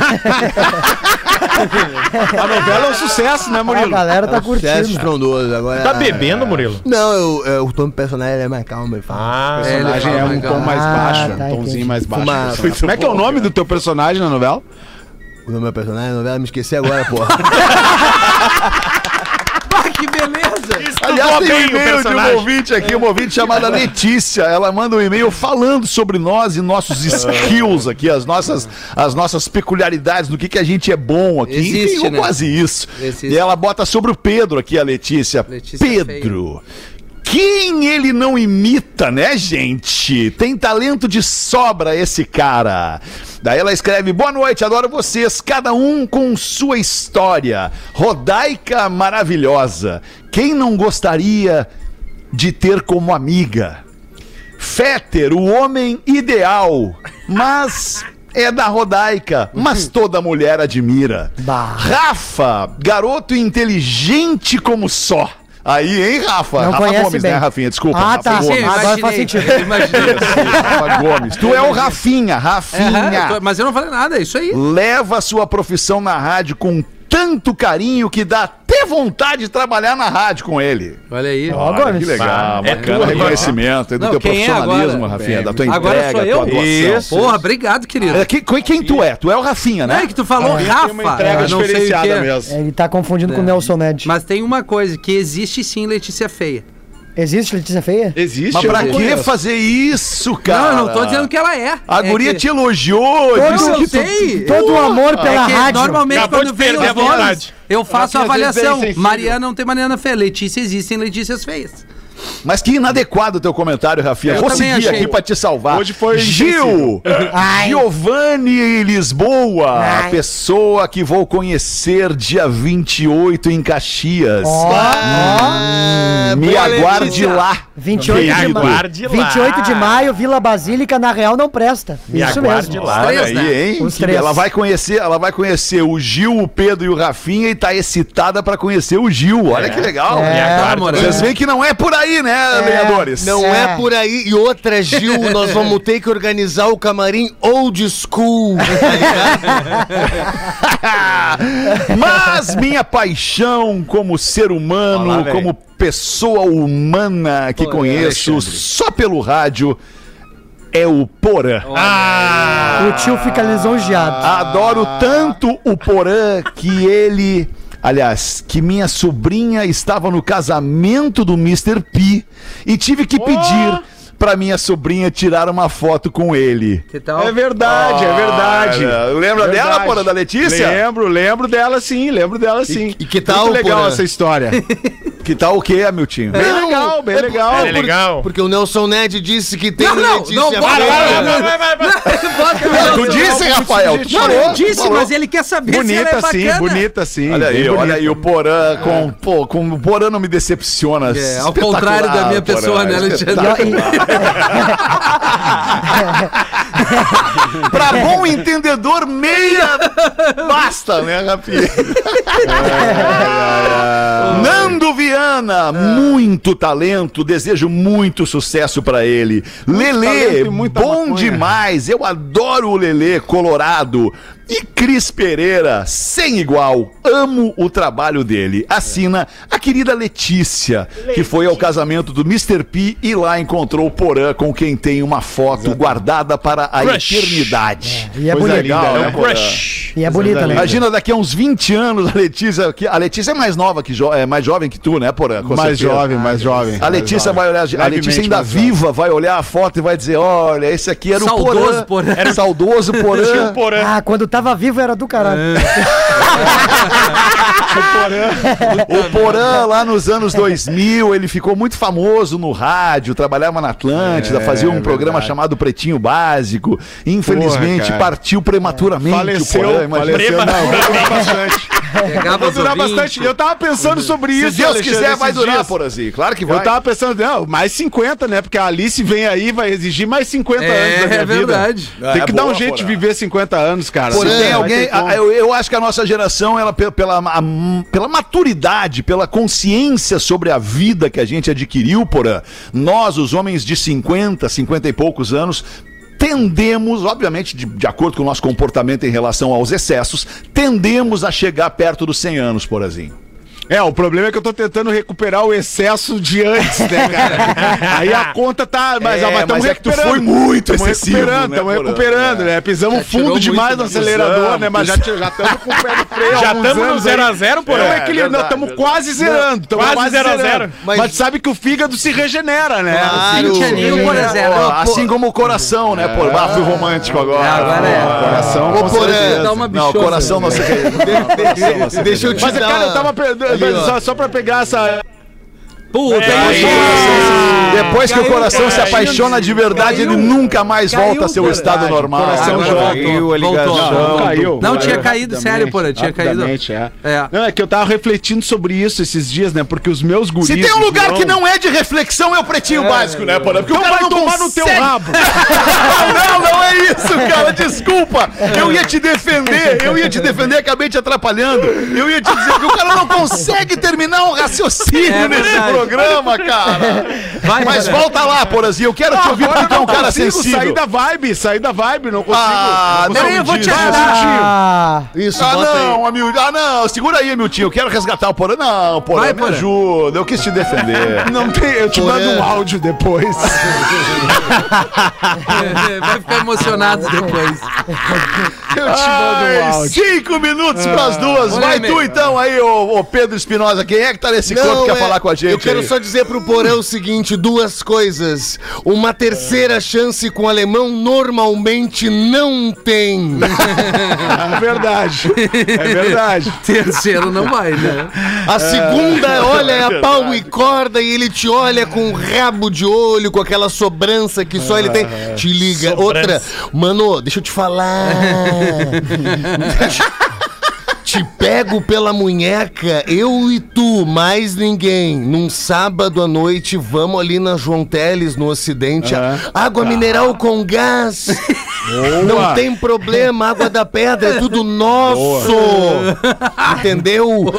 A novela é um sucesso, né, A Murilo? galera tá Sucesso curtindo. estrondoso. Agora, Tá bebendo, Murilo? Não, eu, eu, o tom do personagem é mais calmo. Ele fala. Ah, O personagem é um tom mais Ah, baixo, tá, um tomzinho entendi. mais baixo. Fumar- Como é que é o nome do teu personagem na novela? O nome do meu personagem, a novela, me esqueci agora, porra. Aliás, tem um e-mail de uma ouvinte aqui, uma ouvinte chamada Letícia. Ela manda um e-mail falando sobre nós e nossos skills aqui, as nossas, as nossas peculiaridades, no que, que a gente é bom aqui. Existe, Enfim, ou né? quase isso. Existe. E ela bota sobre o Pedro aqui, a Letícia. Letícia Pedro. Quem ele não imita, né, gente? Tem talento de sobra esse cara. Daí ela escreve: Boa noite, adoro vocês, cada um com sua história. Rodaica maravilhosa. Quem não gostaria de ter como amiga? Féter, o homem ideal, mas é da Rodaica, mas toda mulher admira. Bah. Rafa, garoto inteligente como só. Aí, hein, Rafa? Não Rafa conhece Gomes, bem. né, Rafinha? Desculpa. Ah, Rafa tá. Gomes. Sim, Agora imaginei. faz sentido. Imaginei. Rafa Gomes. Tu é o Rafinha, É, Rafinha. eu tô- mas eu não falei nada, é isso aí. Leva a sua profissão na rádio com tanto carinho que dá até vontade de trabalhar na rádio com ele. Olha aí. Olha, Gomes. que legal, É bacana tua, reconhecimento aí do Não, teu é profissionalismo, agora? Rafinha, da tua entrega, Agora sou eu? tua atuação. Isso. Porra, obrigado, querido. É, quem, quem tu é? Tu é o Rafinha, Não né? é que tu falou Rafa. Tem uma entrega não sei o diferenciada quê. mesmo. Ele tá confundindo com o Nelson Ned. Mas tem uma coisa, que existe sim Letícia Feia. Existe Letícia Feia? Existe? Mas pra que conheço. fazer isso, cara? Não, eu não tô dizendo que ela é. A É guria que- te elogiou, Todo disse eu que tu- sei. Todo o amor pela É rádio. normalmente Acabou quando vem perder os a vontade. nomes, eu faço a avaliação. Mariana não tem Mariana feia. Letícia existem Letícias feias. Mas que inadequado o teu comentário, Rafinha. Eu Vou também seguir achei. aqui pra te salvar. Hoje foi Gil! Giovanni Lisboa, a Ai. pessoa que vou conhecer dia 28 em Caxias. Ó, Hum, Me boa, aguarde Letícia. lá. 28 de, Me maio. aguarde lá. 28 de maio, Vila Basílica, na real não presta. Me Isso aguarde mesmo. lá. Olha três, aí, né? hein? Os três. Ela vai conhecer, ela vai conhecer o Gil, o Pedro e o Rafinha e tá excitada pra conhecer o Gil. Olha que legal. É, Me aguarde. Vocês veem que não é por aí, né, lenhadores? Não É. é por aí. E outra, Gil, nós vamos ter que organizar o camarim old school. Mas minha paixão como ser humano, Olá, como pessoa humana que conheço só pelo rádio, é o Porã. O tio fica lisonjeado. Adoro tanto o Porã que ele. Aliás, que minha sobrinha estava no casamento do Mr. P e tive que pedir pra minha sobrinha tirar uma foto com ele. Que tal? É verdade, é verdade. Olha, lembra Verdade. dela, Porã, da Letícia? Lembro, lembro dela sim, lembro dela sim. e que tal, Muito legal Porã? essa história. Que tal o quê, Amiltinho? Bem legal, bem legal. É legal. Porque o Nelson Ned disse que tem Não, não, Letícia não, para, para. Bota o Tu disse, Rafael. Tu falou, Eu disse, falou. mas ele quer saber se ela é Bonita sim, bacana. bonita sim. Olha aí, olha bonita. aí, o Porã com, pô, com o Porã não me decepciona. É, ao contrário da minha pessoa, né, Alexandre? Pra bom entendedor, meia basta, né, Rafinha? Nando Viana, muito talento, desejo muito sucesso pra ele. Lelê, talento e muita bom demais, eu adoro o Lelê colorado. E Cris Pereira, sem igual, amo o trabalho dele. Assina a querida Letícia, que foi ao casamento do Mr. P e lá encontrou o Porã com quem tem uma foto guardada para a Crush. eternidade. E é Coisa bonita. legal, É né, um Porã? crush. E é bonita, né? Imagina daqui a uns 20 anos a Letícia. que- A Letícia é mais nova que jo- é mais jovem que tu, né, Porã? Com Mais certeza. jovem, mais jovem. A Letícia vai olhar, a Letícia ainda jovem. viva vai olhar a foto e vai dizer: olha, esse aqui era Saudoso o Porã. Porã. Era saudoso Porã. um porã. Ah, quando tava vivo era do caralho. O Porã, lá nos anos 2000, ele ficou muito famoso no rádio, trabalhava na Atlântida, É, fazia um verdade. programa chamado Pretinho Básico. Infelizmente, Porra, partiu prematuramente Faleceu, o Porã. imagina. faleceu. Não, durar bastante. Pegava Vai durar bastante. Eu tava pensando sobre Se isso. Deus Alexandre, quiser, vai durar, dias. Porãzinho. Claro que vai. Eu tava pensando, não, mais 50, né? Porque a Alice vem aí, vai exigir mais 50 É, anos da minha é verdade. vida. Tem É que dar boa, um jeito Porã. de viver 50 anos, cara. Se Não tem alguém, eu, eu acho que a nossa geração, ela pe- pela, a- pela maturidade, pela consciência sobre a vida que a gente adquiriu, porã, nós, os homens de 50, 50 e poucos anos, tendemos, obviamente, de, de acordo com o nosso comportamento em relação aos excessos, tendemos a chegar perto dos 100 anos, porazinho. É, o problema é que eu tô tentando recuperar o excesso de antes, né, cara? Aí a conta tá. Mas, É, mas, mas é que tu recuperando. foi muito Tamo excessivo, recuperando, né, tamo Porã? recuperando, né? Pisamos Já tirou fundo demais no né? acelerador, Pisamos, né? Mas já estamos com o pé no freio. Já estamos no anos aí. 0 a 0 por Não, é que ele- não, estamos quase zerando. Quase quase, zero a zerando. zero. Mas... Mas- sabe que o fígado se regenera, né? Claro. 20 aninhos por exemplo. Ó, assim como o coração, né, pô? Ah, fui romântico agora. É, agora é. Coração, Ô, Porã. Dá uma Não, o bichona. coração não se Deixa, eu te Mas, cara, eu tava. pe- Ali, só, só pra pegar essa. Puta, Aí. Depois que o Caiu, coração se caiu. apaixona de verdade, ele nunca mais Caiu, volta a seu estado normal. Coração Agora joga. voltou, a ligação. voltou. Não, caiu. Não, tinha Caiu caído, sério, porra, tinha caído. É. É. Não, é que eu tava refletindo sobre isso esses dias, né? Porque os meus guris... Se tem um lugar que não é de reflexão, é o pretinho básico, né, Porã? Porque Então o cara vai não tomar no teu rabo. não, não é isso, cara. Desculpa. Eu ia te defender, eu ia te defender, acabei te atrapalhando. Eu ia te dizer que o cara não consegue terminar um raciocínio É nesse verdade. Programa, cara. Vai, Mas Porã. volta lá, Porazinho. Eu quero te ouvir porque é um cara sensível. sair da vibe, sair da vibe, não consigo. Ah, não não, consigo eu vou te ajudar. Ah, Isso, Ah, não. Ah, não. Segura aí, Miltinho. Eu quero resgatar o Porã. Não, Porã, Vai, me Porã. ajuda. Eu quis te defender. Não tem, eu te Porã. mando um áudio depois. Vai ficar emocionado depois. Eu te mando um Ai, áudio. cinco minutos pras duas. Olha Vai tu meu. então aí, ô, ô Pedro Espinosa. Quem é que tá nesse corpo que quer é, falar com a gente? Eu quero só dizer pro Porão o seguinte: duas coisas. Uma terceira chance com o alemão normalmente não tem. É verdade. É verdade. Terceiro não vai, né? A segunda, olha, é a pau e corda e ele te olha com um rabo de olho, com aquela sobrança que só ele tem. Te liga. Outra, mano, deixa eu te falar. Te pego pela munheca, eu e tu, mais ninguém. Num sábado à noite, vamos ali na João Teles, no Ocidente. Água mineral com gás. Não tem problema, água da pedra, é tudo nosso. Entendeu?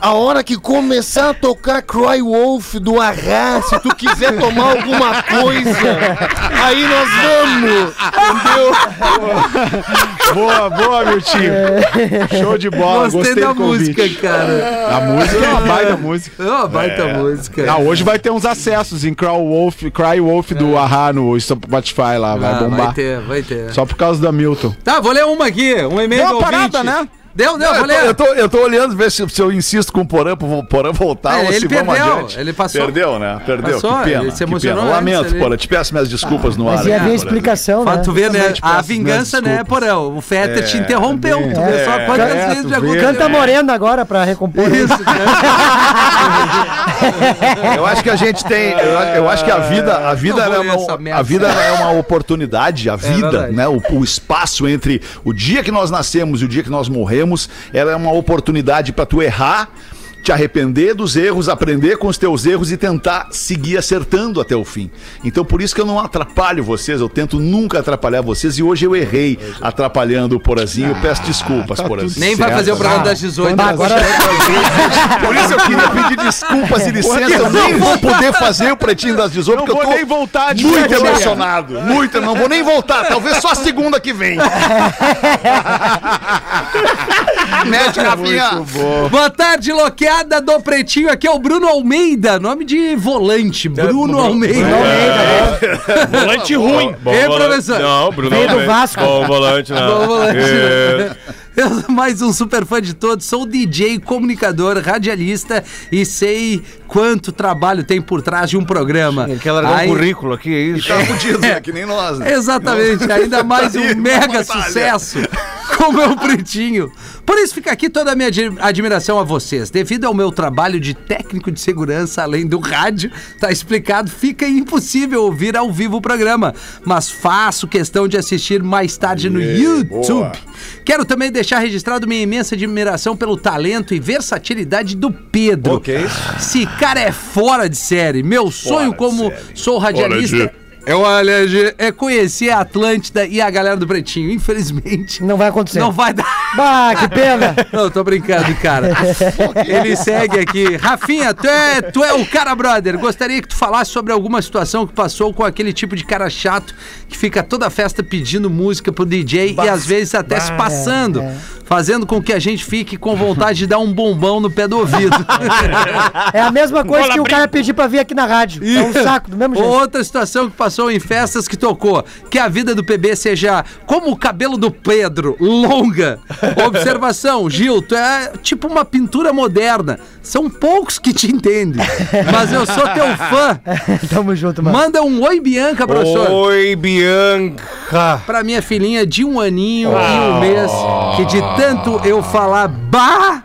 A hora que começar a tocar Cry Wolf do Arra, se tu quiser tomar alguma coisa, aí nós vamos. Entendeu? Boa, boa, meu tio. Show de bola. Gostei, Gostei, da música, cara. A música é uma baita música. É uma baita música. Ah, hoje vai ter uns acessos em Cry Wolf, Cry Wolf do Ahá no Spotify lá, vai Ah, bombar. vai ter, vai ter. Só por causa da Milton. Tá, vou ler uma aqui, um e-mail Deu do uma parada, né? Deu, deu, Não, eu, tô, valeu. eu, tô, eu tô olhando ver se, se eu insisto com o Porã pro Porã voltar É, ou ele se vamos perdeu, adiante. ele passou. Perdeu, né? Perdeu. Passou, que pena. ele se que emocionou pena. antes, Lamento, ele- Porã. Te peço minhas desculpas no ar. Mas ia né, ver a Porã? explicação, Pra né? tu ver, né? A vingança, né, Porão? O Feta É, te interrompeu. Tu vê é, só quantas é, vezes já vê. aconteceu. Canta morena agora pra recompor Isso. Eu acho que a gente tem. Eu, eu acho que a vida, a vida, é uma, a vida ela é uma oportunidade, a vida, verdade. né? O, o espaço entre o dia que nós nascemos e o dia que nós morremos, ela é uma oportunidade para tu errar. Te arrepender dos erros, aprender com os teus erros e tentar seguir acertando até o fim. Então, por isso que eu não atrapalho vocês, eu tento nunca atrapalhar vocês e hoje eu errei atrapalhando o Porazinho. Eu peço desculpas, Porazinho. Nem vai fazer o programa das 18. Bah, agora- Por isso eu queria pedir desculpas e licença. Eu nem vou poder fazer o pretinho das 18, Não porque eu vou tô nem voltar de muito emocionado. Muito, não vou nem voltar. Talvez só a segunda que vem. Mete, Rafinha. Boa tarde, loqueada do Pretinho. Aqui é o Bruno Almeida, nome de volante. Bruno Almeida. Volante ruim. Bom Ei, volante- professor. Não, Bruno Veio do Almeida. Vasco. Bom volante, não. Bom volante, É. Eu, mais um super fã de todos, sou DJ, comunicador, radialista e sei quanto trabalho tem por trás de um programa. Ele quer largar Aí- um currículo aqui, é isso? Tá fudido, né? Que nem nós, né? Exatamente, ainda mais um mega sucesso como é o Pretinho. Por isso fica aqui toda a minha admi- admiração a vocês. Devido ao meu trabalho de técnico de segurança, além do rádio, tá explicado, fica impossível ouvir ao vivo o programa. Mas faço questão de assistir mais tarde no YouTube. Quero também deixar registrado minha imensa admiração pelo talento e versatilidade do Pedro. Ok. Esse cara é fora de série. Meu sonho como sou radialista. É o Alege, é conhecer a Atlântida e a galera do Pretinho. Infelizmente, Não vai acontecer. não vai dar. Bah, que pena. Não, tô brincando, cara. Ele segue aqui. Rafinha, tu é, tu é o cara, brother. Gostaria que tu falasse sobre alguma situação que passou com aquele tipo de cara chato que fica toda a festa pedindo música pro DJ e às vezes até se passando, fazendo com que a gente fique com vontade de dar um bombão no pé do ouvido. É a mesma coisa que o cara pedir pra vir aqui na rádio. É um saco, do mesmo jeito. Outra situação que passou em festas que tocou, que a vida do PB seja como o cabelo do Pedro, longa. Observação, Gil, tu é tipo uma pintura moderna. São poucos que te entendem, mas eu sou teu fã. Tamo junto, mano. Manda um oi, Bianca, professor. Oi, Bianca. Pra minha filhinha de um aninho e um mês, que de tanto eu falar bah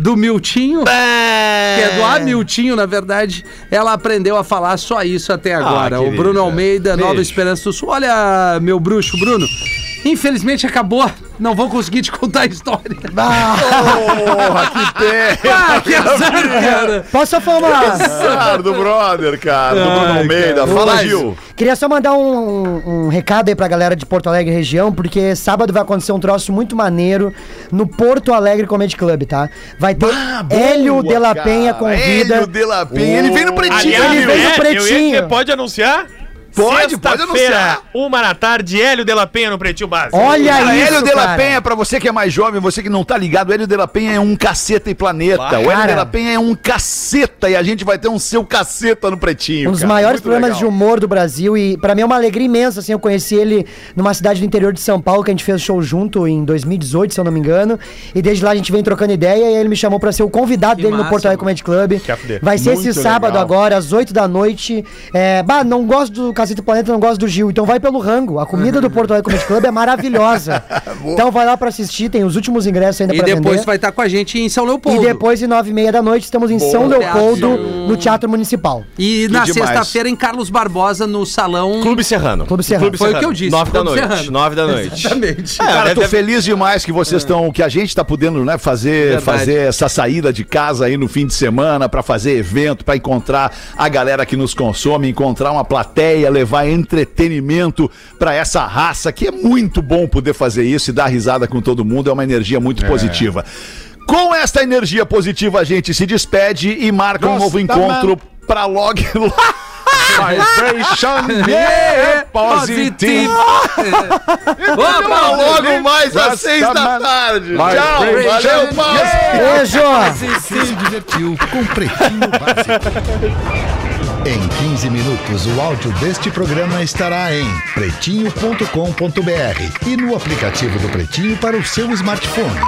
do Miltinho, que é do Amiltinho, na verdade, ela aprendeu a falar só isso até agora. o querida. Bruno Almeida, Nova. Esperança do Sul. Olha, meu bruxo, Bruno. Infelizmente acabou. Não vou conseguir te contar a história. Porra, que pé. Ah, que azar, cara. Posso só falar uma... Azar do brother, cara. Do Bruno Almeida. Fala, Mas, Gil. Queria só mandar um, um recado aí pra galera de Porto Alegre região, porque sábado vai acontecer um troço muito maneiro no Porto Alegre Comedy Club, tá? Vai ter Hélio de la Penha convida. Hélio de la Penha. Ele vem no pretinho. Aliás, Ele ia- no eu ia pretinho. dizer, pode anunciar? Pode, pode Sexta-feira, anunciar. Uma da tarde, Hélio de la Penha no Pretinho Básico. Olha Cara, isso, Hélio de la cara. Penha, pra você que é mais jovem, você que não tá ligado, Hélio de la Penha é um caceta e planeta. o Hélio cara. de la Penha é um caceta e a gente vai ter um seu caceta no pretinho. Um dos cara. maiores Muito programas legal. de humor do Brasil e pra mim é uma alegria imensa, assim, eu conheci ele numa cidade do interior de São Paulo, que a gente fez show junto em 2018, se eu não me engano, e desde lá a gente vem trocando ideia e ele me chamou pra ser o convidado Que dele no massa, Porto Alegre. Comedy Club. Vai ser esse Muito sábado legal. agora, às 8 da noite. É, bah, não gosto do Cacete do Planeta, não gosto do Gil, então vai pelo rango. A comida do Porto Alegre Comedy Club é maravilhosa. então vai lá pra assistir, tem os últimos ingressos ainda E pra depois vender. vai estar com a gente em São E Leopoldo. depois, em nove e meia da noite, estamos em São Leopoldo, Teatro. no Teatro Municipal. E na demais. sexta-feira em Carlos Barbosa, no salão. Clube Serrano. Clube Serrano. Foi o que eu disse, Nove da Clube noite. Serrano. Nove da noite. Exatamente. Cara, tô deve- feliz demais que vocês estão, que a gente tá podendo, né, fazer, Verdade. fazer essa saída de casa aí no fim de semana pra fazer evento, pra encontrar a galera que nos consome, encontrar uma plateia, levar entretenimento pra essa raça que é muito bom poder fazer isso e dar risada com todo mundo, é uma energia muito positiva. Com esta energia positiva a gente se despede e marca um Nossa, novo tá encontro pra logo Vibration, yeah, positive. Pra logo mais às seis da tarde. Tchau, valeu. Paulo. Beijo! Se divertiu com Pretinho Básico. Em 15 minutos, o áudio deste programa estará em pretinho.com.br e no aplicativo do Pretinho para o seu smartphone.